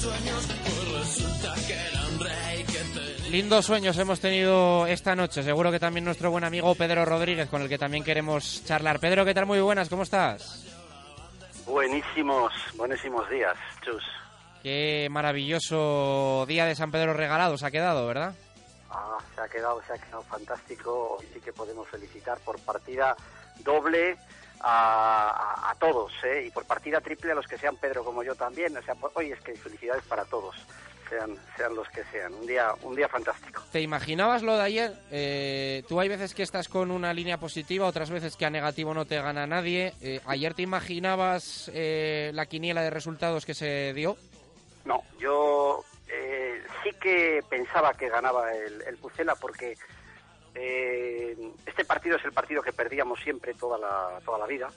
Sueños. Pues resulta que era un rey que tenía. Lindos sueños hemos tenido esta noche. Seguro que también nuestro buen amigo Pedro Rodríguez, con el que también queremos charlar. Pedro, ¿qué tal? Muy buenas, ¿cómo estás? Buenísimos, buenísimos días, Chus. Qué maravilloso día de San Pedro regalado se ha quedado, ¿verdad? Ah, se ha quedado, se ha quedado fantástico. Hoy sí que podemos felicitar por partida doble a, a- a todos, ¿eh? Y por partida triple a los que sean Pedro como yo también. O sea, hoy es que felicidades para todos, sean, sean los que sean. Un día, un día fantástico. ¿Te imaginabas lo de ayer? Eh, tú hay veces que estás con una línea positiva, otras veces que a negativo no te gana nadie. Eh, ¿Ayer te imaginabas eh, la quiniela de resultados que se dio? No, yo eh, sí que pensaba que ganaba el, el Pucela porque eh, este partido es el partido que perdíamos siempre toda la, toda la vida,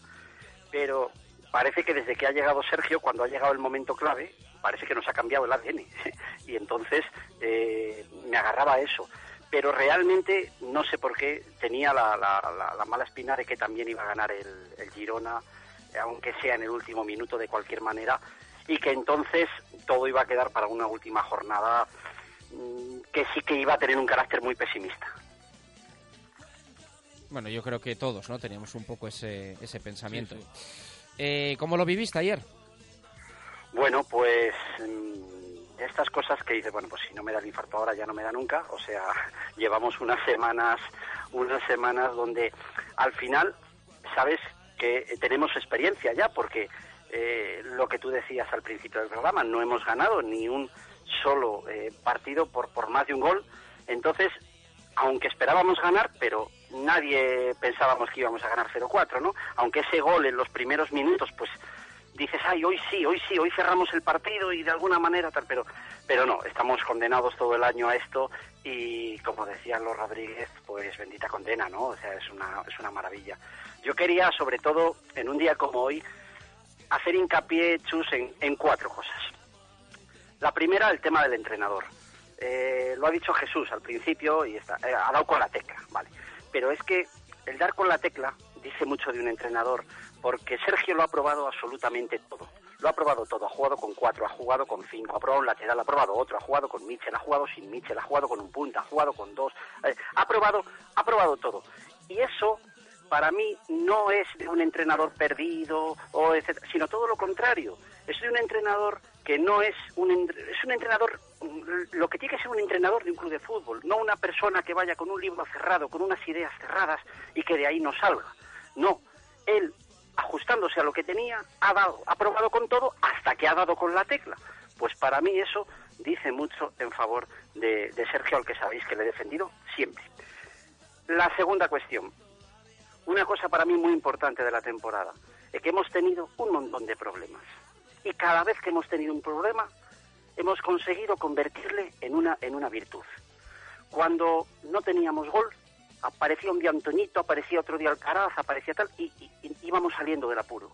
pero parece que desde que ha llegado Sergio, cuando ha llegado el momento clave, parece que nos ha cambiado el ADN. y entonces eh, me agarraba a eso. Pero realmente, no sé por qué, tenía la, la- la- la mala espina de que también iba a ganar el, Girona, aunque sea en el último minuto de cualquier manera, y que entonces todo iba a quedar para una última jornada mm, que sí que iba a tener un carácter muy pesimista. Bueno, yo creo que todos, ¿no? Teníamos un poco ese, ese pensamiento. Eh, ¿Cómo lo viviste ayer? Bueno, pues mm, estas cosas que dice, bueno, pues si no me da el infarto ahora ya no me da nunca, o sea, llevamos unas semanas, unas semanas donde al final, sabes que eh, tenemos experiencia ya, porque eh, lo que tú decías al principio del programa, no hemos ganado ni un solo eh, partido por, por más de un gol, entonces, aunque esperábamos ganar, pero nadie pensábamos que íbamos a ganar 0-4, ¿no? Aunque ese gol en los primeros minutos, pues dices, ay, hoy sí, hoy sí, hoy cerramos el partido y de alguna manera tal, pero, pero no, estamos condenados todo el año a esto y como decían los Rodríguez, pues bendita condena, ¿no? O sea, es una, es una maravilla. Yo quería, sobre todo, en un día como hoy, hacer hincapié, Chus, en, en cuatro cosas. La primera, el tema del entrenador. Eh, lo ha dicho Jesús al principio y está, eh, ha dado con la tecla, ¿vale? Pero es que el dar con la tecla dice mucho de un entrenador, porque Sergio lo ha probado absolutamente todo. Lo ha probado todo, ha jugado con cuatro, ha jugado con cinco, ha probado un lateral, ha probado otro, ha jugado con Mitchell, ha jugado sin Mitchell, ha jugado con un punta, ha jugado con dos, eh, ha probado, ha probado todo. Y eso para mí no es de un entrenador perdido o etcétera, sino todo lo contrario. Es de un entrenador que no es un es un entrenador lo que tiene que ser un entrenador de un club de fútbol, no una persona que vaya con un libro cerrado, con unas ideas cerradas y que de ahí no salga. No, él ajustándose a lo que tenía ha dado, ha probado con todo hasta que ha dado con la tecla. Pues para mí eso dice mucho en favor de, de Sergio, al que sabéis que le he defendido siempre. La segunda cuestión, una cosa para mí muy importante de la temporada, es que hemos tenido un montón de problemas. Y cada vez que hemos tenido un problema, hemos conseguido convertirle en una, en una virtud. Cuando no teníamos gol, aparecía un día Antoñito, aparecía otro día Alcaraz, aparecía tal, y, y- íbamos saliendo del apuro.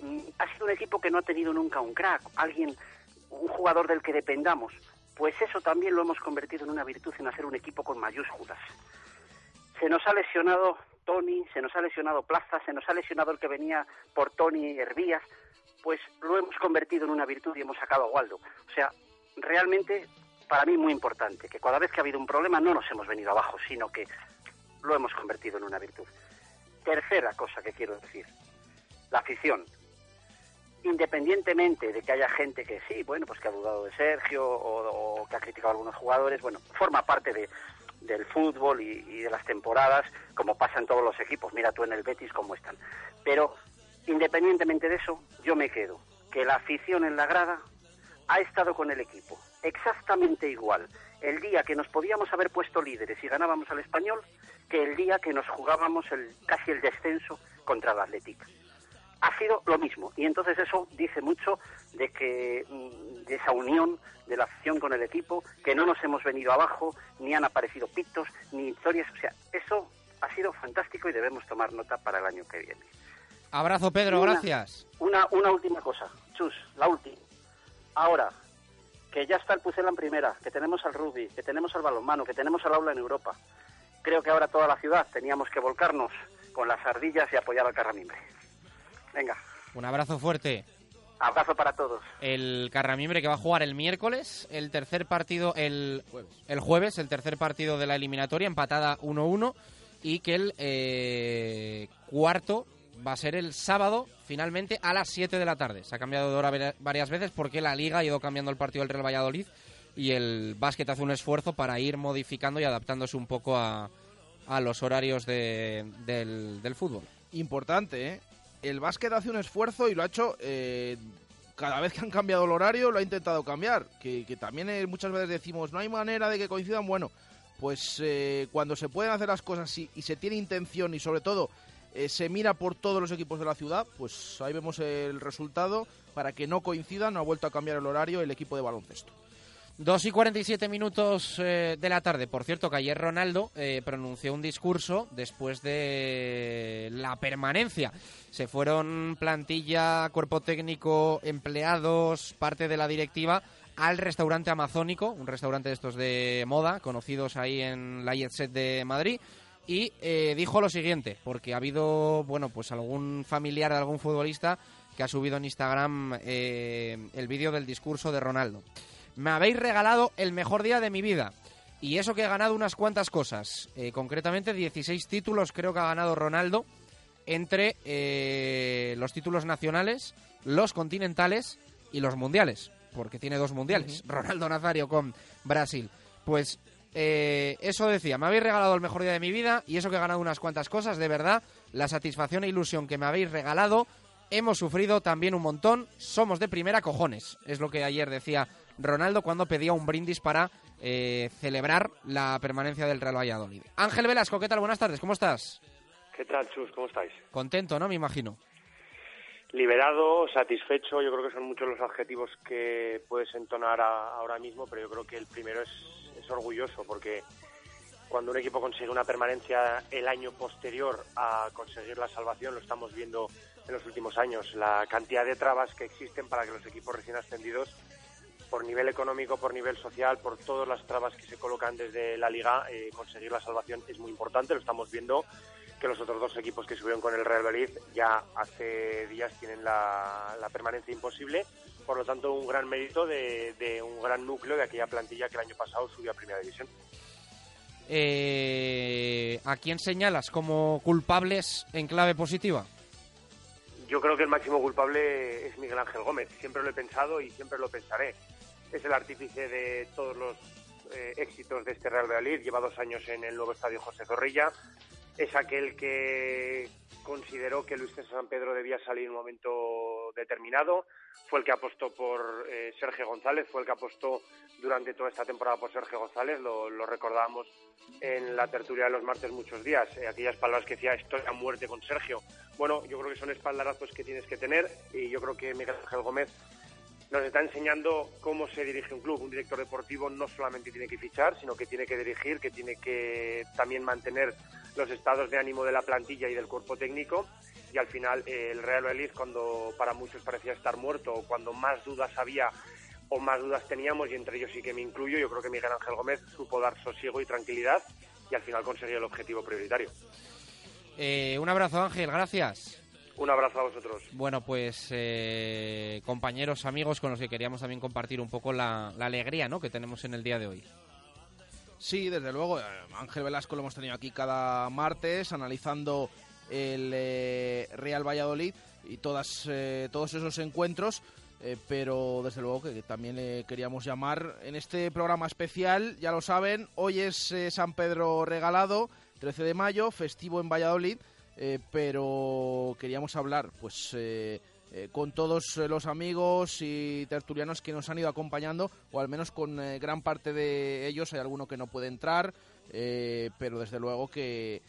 Mm, Ha sido un equipo que no ha tenido nunca un crack, alguien, un jugador del que dependamos. Pues eso también lo hemos convertido en una virtud, en hacer un equipo con mayúsculas. Se nos ha lesionado Tony, se nos ha lesionado Plaza, se nos ha lesionado el que venía por Tony Hervías, pues lo hemos convertido en una virtud y hemos sacado a Waldo. O sea, realmente para mí muy importante, que cada vez que ha habido un problema no nos hemos venido abajo, sino que lo hemos convertido en una virtud. Tercera cosa que quiero decir, la afición. Independientemente de que haya gente que sí, bueno, pues que ha dudado de Sergio o, que ha criticado a algunos jugadores, bueno, forma parte de, del fútbol y de las temporadas, como pasa en todos los equipos. Mira tú en el Betis cómo están. Pero independientemente de eso, yo me quedo que la afición en la grada ha estado con el equipo exactamente igual el día que nos podíamos haber puesto líderes y ganábamos al español que el día que nos jugábamos el, casi el descenso contra el Athletic. Ha sido lo mismo y entonces eso dice mucho de que mm, de esa unión de la afición con el equipo, que no nos hemos venido abajo, ni han aparecido pitos, ni historias, o sea, eso ha sido fantástico y debemos tomar nota para el año que viene. Abrazo, Pedro, Una- gracias. Una, una última cosa, Chus, la última. Ahora, que ya está el Pucela en primera, que tenemos al rugby, que tenemos al balonmano, que tenemos al aula en Europa, creo que ahora toda la ciudad teníamos que volcarnos con las ardillas y apoyar al Carramimbre. Venga, Un abrazo fuerte. abrazo para todos. El Carramimbre que va a jugar el miércoles, el tercer partido, el, el jueves, el tercer partido de la eliminatoria, empatada 1-1, y que el eh, cuarto va a ser el sábado, finalmente, a las 7 de la tarde. Se ha cambiado de hora varias veces porque la Liga ha ido cambiando el partido del Real Valladolid y el básquet hace un esfuerzo para ir modificando y adaptándose un poco a, a los horarios de- del, del fútbol. Importante, ¿eh? El básquet hace un esfuerzo y lo ha hecho eh, cada vez que han cambiado el horario, lo ha intentado cambiar. Que, que también eh, muchas veces decimos, no hay manera de que coincidan. Bueno, pues eh, cuando se pueden hacer las cosas y, y se tiene intención y sobre todo eh, se mira por todos los equipos de la ciudad, pues ahí vemos el resultado. Para que no coincidan, no ha vuelto a cambiar el horario el equipo de baloncesto. 2 y 47 minutos eh, de la tarde. Por cierto, que ayer Ronaldo eh, pronunció un discurso después de la permanencia. Se fueron plantilla, cuerpo técnico, empleados, parte de la directiva al restaurante amazónico, un restaurante de estos de moda, conocidos ahí en la Jet Set de Madrid. Y eh, dijo lo siguiente, porque ha habido, bueno, pues algún familiar de algún futbolista que ha subido en Instagram eh, el vídeo del discurso de Ronaldo. Me habéis regalado el mejor día de mi vida. Y eso que he ganado unas cuantas cosas. Eh, concretamente 16 títulos creo que ha ganado Ronaldo entre eh, los títulos nacionales, los continentales y los mundiales. Porque tiene dos mundiales. Ronaldo Nazario con Brasil. Pues eh, eso decía, me habéis regalado el mejor día de mi vida y eso que he ganado unas cuantas cosas, de verdad, la satisfacción e ilusión que me habéis regalado, hemos sufrido también un montón, somos de primera cojones, es lo que ayer decía Ronaldo cuando pedía un brindis para eh, celebrar la permanencia del Real Valladolid. Ángel Velasco, ¿qué tal? Buenas tardes, ¿cómo estás? ¿Qué tal, Chus? ¿Cómo estáis? Contento, ¿no? Me imagino. Liberado, satisfecho, yo creo que son muchos los adjetivos que puedes entonar a- ahora mismo, pero yo creo que el primero es, es orgulloso, porque cuando un equipo consigue una permanencia el año posterior a conseguir la salvación, lo estamos viendo en los últimos años, la cantidad de trabas que existen para que los equipos recién ascendidos, por nivel económico, por nivel social, por todas las trabas que se colocan desde la liga, eh, conseguir la salvación es muy importante, lo estamos viendo que los otros dos equipos que subieron con el Real Madrid ya hace días tienen la, la permanencia imposible. Por lo tanto, un gran mérito de, de un gran núcleo de aquella plantilla que el año pasado subió a Primera División. Eh, ¿A quién señalas como culpables en clave positiva? Yo creo que el máximo culpable es Miguel Ángel Gómez. Siempre lo he pensado y siempre lo pensaré. Es el artífice de todos los eh, éxitos de este Real Valladolid. Lleva dos años en el nuevo estadio José Zorrilla. Es aquel que consideró que Luis César San Pedro debía salir en un momento determinado. Fue el que apostó por eh, Sergio González, fue el que apostó durante toda esta temporada por Sergio González. Lo, lo recordábamos en la tertulia de los martes muchos días. eh, aquellas palabras que decía estoy a muerte con Sergio. Bueno, yo creo que son espaldarazos que tienes que tener y yo creo que Miguel Ángel Gómez nos está enseñando cómo se dirige un club. Un director deportivo no solamente tiene que fichar, sino que tiene que dirigir, que tiene que también mantener los estados de ánimo de la plantilla y del cuerpo técnico. Y al final eh, el Real Valladolid, cuando para muchos parecía estar muerto, o cuando más dudas había o más dudas teníamos, y entre ellos sí que me incluyo, yo creo que Miguel Ángel Gómez supo dar sosiego y tranquilidad y al final consiguió el objetivo prioritario. Eh, un abrazo, Ángel, gracias. Un abrazo a vosotros. Bueno, pues eh, compañeros, amigos con los que queríamos también compartir un poco la, la alegría ¿no? que tenemos en el día de hoy. Sí, desde luego. eh, Ángel Velasco lo hemos tenido aquí cada martes analizando el eh, Real Valladolid y todas, eh, todos esos encuentros. eh, pero desde luego que, que también le queríamos llamar en este programa especial, ya lo saben, hoy es San Pedro Regalado, 13 de mayo, festivo en Valladolid, pero queríamos hablar pues con todos los amigos y tertulianos que nos han ido acompañando, o al menos con gran parte de ellos. Hay alguno que no puede entrar, pero desde luego que,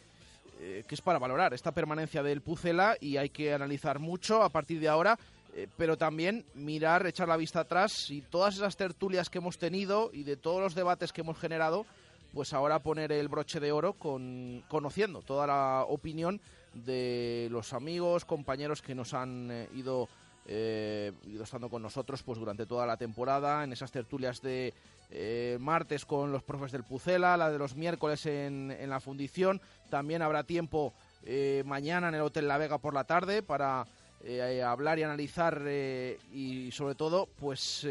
eh, que es para valorar esta permanencia del Pucela y hay que analizar mucho a partir de ahora. eh, pero también mirar, echar la vista atrás y todas esas tertulias que hemos tenido y de todos los debates que hemos generado, pues ahora poner el broche de oro con conociendo toda la opinión de los amigos, compañeros que nos han eh, ido, ido estando con nosotros pues durante toda la temporada, en esas tertulias de eh, martes con los profes del Pucela, la de los miércoles en, en la fundición. También habrá tiempo eh, mañana en el Hotel La Vega por la tarde para eh, hablar y analizar y sobre todo pues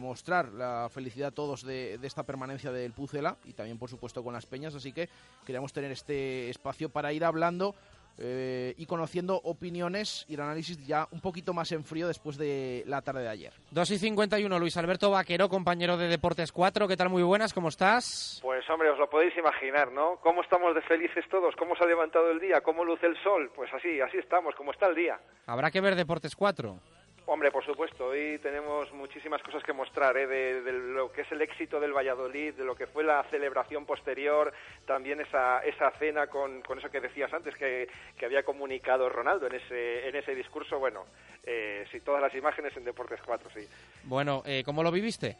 mostrar la felicidad a todos de, de esta permanencia del Pucela y también por supuesto con las peñas así que queríamos tener este espacio para ir hablando eh, y conociendo opiniones y el análisis ya un poquito más en frío después de la tarde de ayer 2 y 51, Luis Alberto Vaquero, compañero de Deportes 4. ¿Qué tal? Muy buenas, ¿cómo estás? Pues hombre, os lo podéis imaginar, ¿no? ¿Cómo estamos de felices todos? ¿Cómo se ha levantado el día? ¿Cómo luce el sol? Pues así, así estamos, como está el día. Habrá que ver Deportes 4. Hombre, por supuesto, hoy tenemos muchísimas cosas que mostrar, ¿eh? de, lo que es el éxito del Valladolid, de lo que fue la celebración posterior, también esa, esa cena con, con eso que decías antes, que, que había comunicado Ronaldo en ese, en ese discurso. Bueno, eh, sí, todas las imágenes en Deportes 4, sí. Bueno, eh, ¿cómo lo viviste?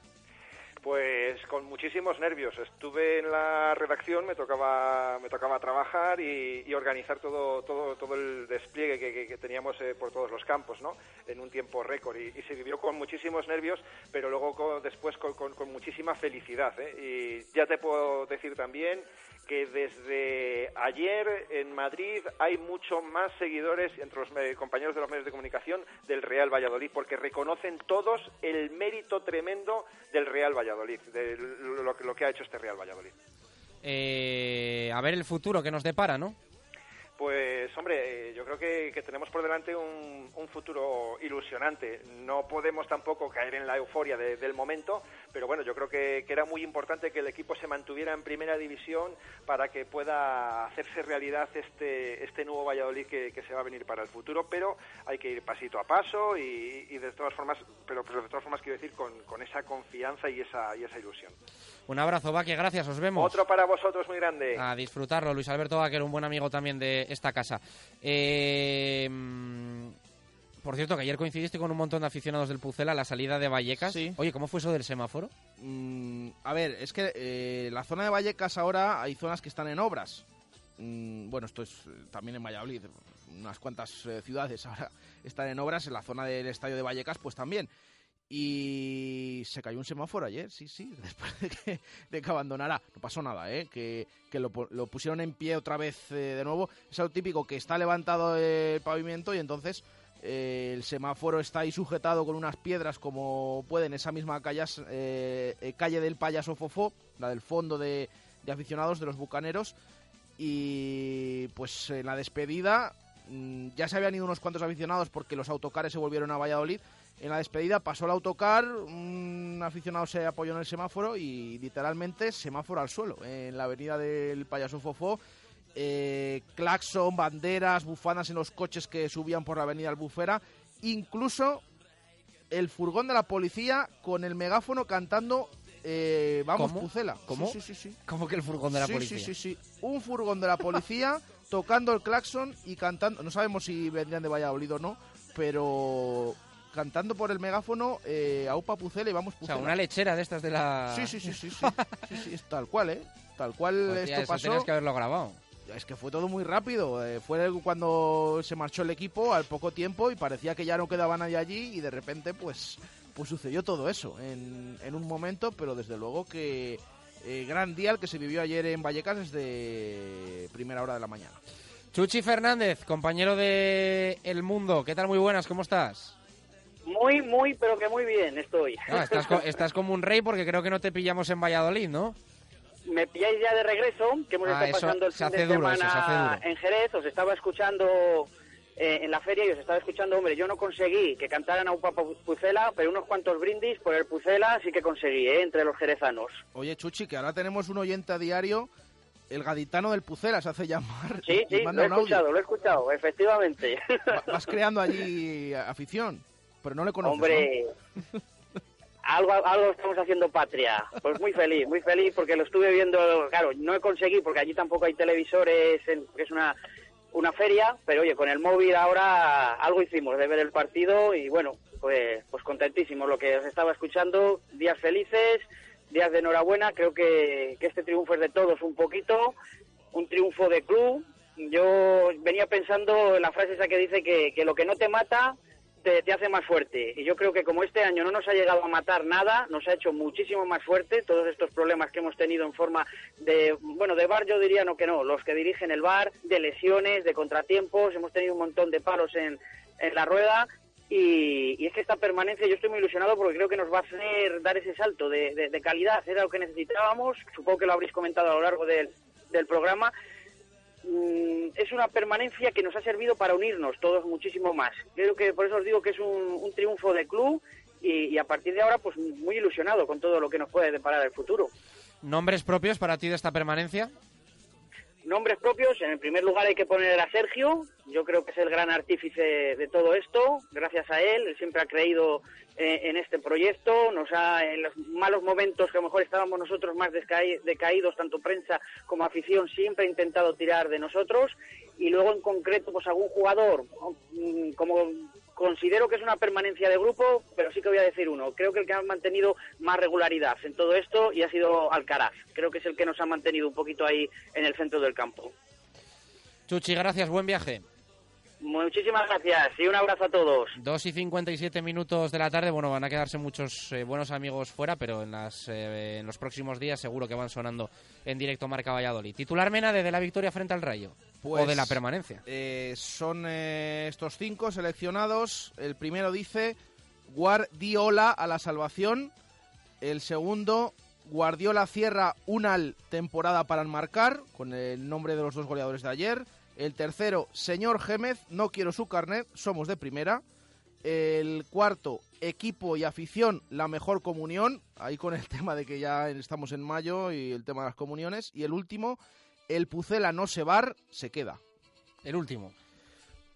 Pues con muchísimos nervios. Estuve en la redacción, me tocaba, me tocaba trabajar y, organizar todo, todo, todo el despliegue que, teníamos eh, por todos los campos, ¿no? En un tiempo récord y, se vivió con muchísimos nervios, pero luego después con, muchísima felicidad. ¿eh? Y ya te puedo decir también que desde ayer en Madrid hay mucho más seguidores entre los compañeros de los medios de comunicación del Real Valladolid, porque reconocen todos el mérito tremendo del Real Valladolid, de lo, que- lo que ha hecho este Real Valladolid. Eh, a ver el futuro que nos depara, ¿no? Pues hombre, eh, yo creo que, tenemos por delante un, un futuro ilusionante. No podemos tampoco caer en la euforia de- del momento, pero bueno, yo creo que, era muy importante que el equipo se mantuviera en primera división para que pueda hacerse realidad este, este nuevo Valladolid que, que se va a venir para el futuro, pero hay que ir pasito a paso y, y de todas formas, pero, pero de todas formas quiero decir con, con esa confianza y esa, y esa ilusión. Un abrazo, Vaque, gracias, os vemos. Otro para vosotros muy grande. A disfrutarlo, Luis Alberto Vaquero, un buen amigo también de esta casa. Eh, mm, por cierto, que ayer coincidiste con un montón de aficionados del Pucela a la salida de Vallecas. Oye, ¿cómo fue eso del semáforo? Mm, a ver, es que eh, la zona de Vallecas ahora hay zonas que están en obras. Mm, bueno, esto es eh, también en Valladolid. Unas cuantas eh, ciudades ahora están en obras. En la zona del estadio de Vallecas, pues también. Y se cayó un semáforo ayer, sí, sí, después de que, de que abandonara. No pasó nada, ¿eh? Que, que lo, pu- lo pusieron en pie otra vez eh, de nuevo. Es algo típico que está levantado el pavimento y entonces eh, el semáforo está ahí sujetado con unas piedras como puede en esa misma calle, eh, calle del payaso Fofó, la del fondo de, de aficionados de los Bucaneros y pues en la despedida mm, ya se habían ido unos cuantos aficionados porque los autocares se volvieron a Valladolid. En la despedida pasó el autocar, un aficionado se apoyó en el semáforo y literalmente semáforo al suelo en la avenida del Payaso Fofó. Eh, claxon, banderas, bufanas en los coches que subían por la avenida Albufera, incluso el furgón de la policía con el megáfono cantando eh, Vamos ¿Cómo? Pucela. ¿Cómo? Sí, sí, sí. ¿Cómo que el furgón de la policía? Sí, sí, sí. Un furgón de la policía tocando el claxon y cantando. No sabemos si vendrían de Valladolid o no, pero cantando por el megáfono eh, Aupa Pucela y Vamos O Pucela. sea, una lechera de estas de la... Sí, sí, sí, sí, sí. Sí, sí, es tal cual, ¿eh? Tal cual esto eso pasó. tenías que haberlo grabado. Es que fue todo muy rápido. eh, fue cuando se marchó el equipo al poco tiempo y parecía que ya no quedaba nadie allí y de repente pues, pues sucedió todo eso en, en un momento, pero desde luego que eh, gran día el que se vivió ayer en Vallecas desde primera hora de la mañana. Chuchi Fernández, compañero de El Mundo. ¿Qué tal? Muy buenas, ¿cómo estás? Muy, muy, pero que muy bien estoy. Ah, estás, co- estás como un rey porque creo que no te pillamos en Valladolid, ¿no? Me pilláis ya de regreso, que hemos Ah, estado eso pasando el se fin hace de duro, eso, semana se hace duro. en Jerez, os estaba escuchando eh, en la feria y os estaba escuchando, hombre, yo no conseguí que cantaran a un Papa Pucela, pero unos cuantos brindis por el Pucela sí que conseguí, ¿eh? entre los jerezanos. Oye, Chuchi, que ahora tenemos un oyente a diario, el gaditano del Pucela se hace llamar. Sí, sí, lo he audio. escuchado, lo he escuchado, efectivamente. Vas creando allí afición, pero no le conoces, Hombre, algo, algo estamos haciendo patria. Pues muy feliz, muy feliz porque lo estuve viendo, claro, no he conseguido porque allí tampoco hay televisores, en- que es una, una feria, pero oye, con el móvil ahora algo hicimos de ver el partido y bueno, pues, pues contentísimos lo que os estaba escuchando, días felices, días de enhorabuena, creo que, que este triunfo es de todos un poquito, un triunfo de club. Yo venía pensando en la frase esa que dice que, que lo que no te mata te, hace más fuerte. Y yo creo que como este año no nos ha llegado a matar nada, nos ha hecho muchísimo más fuerte todos estos problemas que hemos tenido en forma de, bueno, de bar yo diría no que no, los que dirigen el bar, de lesiones, de contratiempos, hemos tenido un montón de palos en, en la rueda. Y, y es que esta permanencia yo estoy muy ilusionado porque creo que nos va a hacer dar ese salto de, de- de calidad, era lo que necesitábamos, supongo que lo habréis comentado a lo largo del, del programa, es una permanencia que nos ha servido para unirnos todos muchísimo más. Creo que por eso os digo que es un, un triunfo de club y, y a partir de ahora pues muy ilusionado con todo lo que nos puede deparar el futuro. ¿Nombres propios para ti de esta permanencia? Nombres propios, en el primer lugar hay que poner a Sergio, yo creo que es el gran artífice de todo esto, gracias a él, él siempre ha creído eh, en este proyecto, nos ha, en los malos momentos que a lo mejor estábamos nosotros más decaídos, tanto prensa como afición, siempre ha intentado tirar de nosotros, y luego en concreto pues algún jugador, mm, como considero que es una permanencia de grupo, pero sí que voy a decir uno. Creo que el que ha mantenido más regularidad en todo esto y ha sido Alcaraz. Creo que es el que nos ha mantenido un poquito ahí en el centro del campo. Chuchi, gracias, buen viaje. Muchísimas gracias y un abrazo a todos. 2 y 57 minutos de la tarde. Bueno, van a quedarse muchos eh, buenos amigos fuera, pero en, las, eh, en los próximos días seguro que van sonando en directo Marca Valladolid. Titular Menade de la victoria frente al Rayo. Pues, o de la permanencia. eh, son eh, estos cinco seleccionados. El primero dice Guardiola a la salvación. El segundo, Guardiola cierra una temporada para enmarcar, con el nombre de los dos goleadores de ayer. El tercero, señor Gémez, no quiero su carnet, somos de primera. El cuarto, equipo y afición, la mejor comunión. Ahí con el tema de que ya estamos en mayo y el tema de las comuniones. Y el último, el Pucela no se bar, se queda. El último.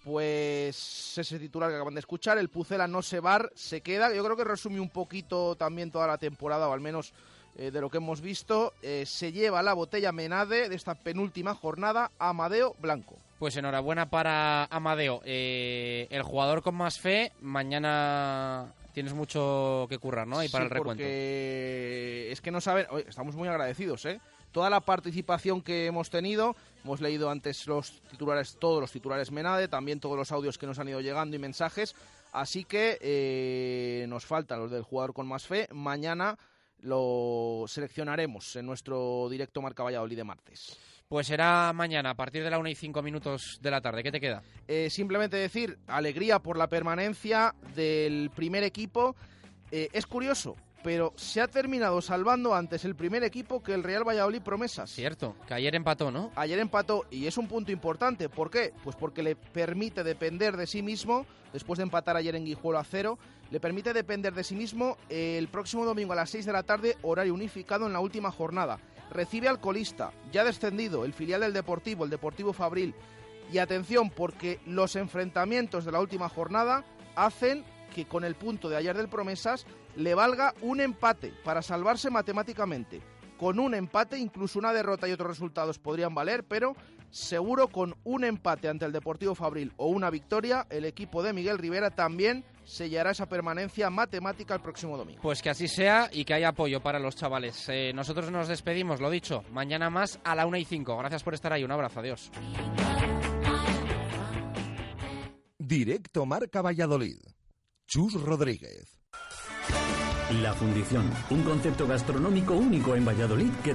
Pues ese titular que acaban de escuchar, el Pucela no se bar, se queda. Yo creo que resume un poquito también toda la temporada, o al menos eh, de lo que hemos visto. Eh, se lleva la botella Menade de esta penúltima jornada Amadeo Blanco. Pues enhorabuena para Amadeo. Eh, el jugador con más fe, mañana tienes mucho que currar, ¿no? Y para Sí, el recuento. Porque es que no saben, oye, estamos muy agradecidos, ¿eh? Toda la participación que hemos tenido, hemos leído antes los titulares, todos los titulares Menade, también todos los audios que nos han ido llegando y mensajes, así que eh, nos faltan los del jugador con más fe. Mañana lo seleccionaremos en nuestro directo Marca Valladolid de martes. Pues será mañana, a partir de la 1 y 5 minutos de la tarde. ¿Qué te queda? Eh, simplemente decir, alegría por la permanencia del primer equipo. Eh, es curioso, pero se ha terminado salvando antes el primer equipo que el Real Valladolid Promesas. Cierto, que ayer empató, ¿no? Ayer empató y es un punto importante. ¿Por qué? Pues porque le permite depender de sí mismo, después de empatar ayer en Guijuelo a cero, le permite depender de sí mismo el próximo domingo a las 6 de la tarde, horario unificado en la última jornada. Recibe al colista, ya descendido, el filial del Deportivo, el Deportivo Fabril. Y atención, porque los enfrentamientos de la última jornada hacen que con el punto de ayer del Promesas le valga un empate para salvarse matemáticamente. Con un empate, incluso una derrota y otros resultados podrían valer, pero seguro con un empate ante el Deportivo Fabril o una victoria, el equipo de Miguel Rivera también sellará esa permanencia matemática el próximo domingo. Pues que así sea y que haya apoyo para los chavales. Eh, nosotros nos despedimos, lo dicho, mañana más a la 1 y 5. Gracias por estar ahí, un abrazo, adiós. Directo Marca Valladolid. Chus Rodríguez. La Fundición, un concepto gastronómico único en Valladolid que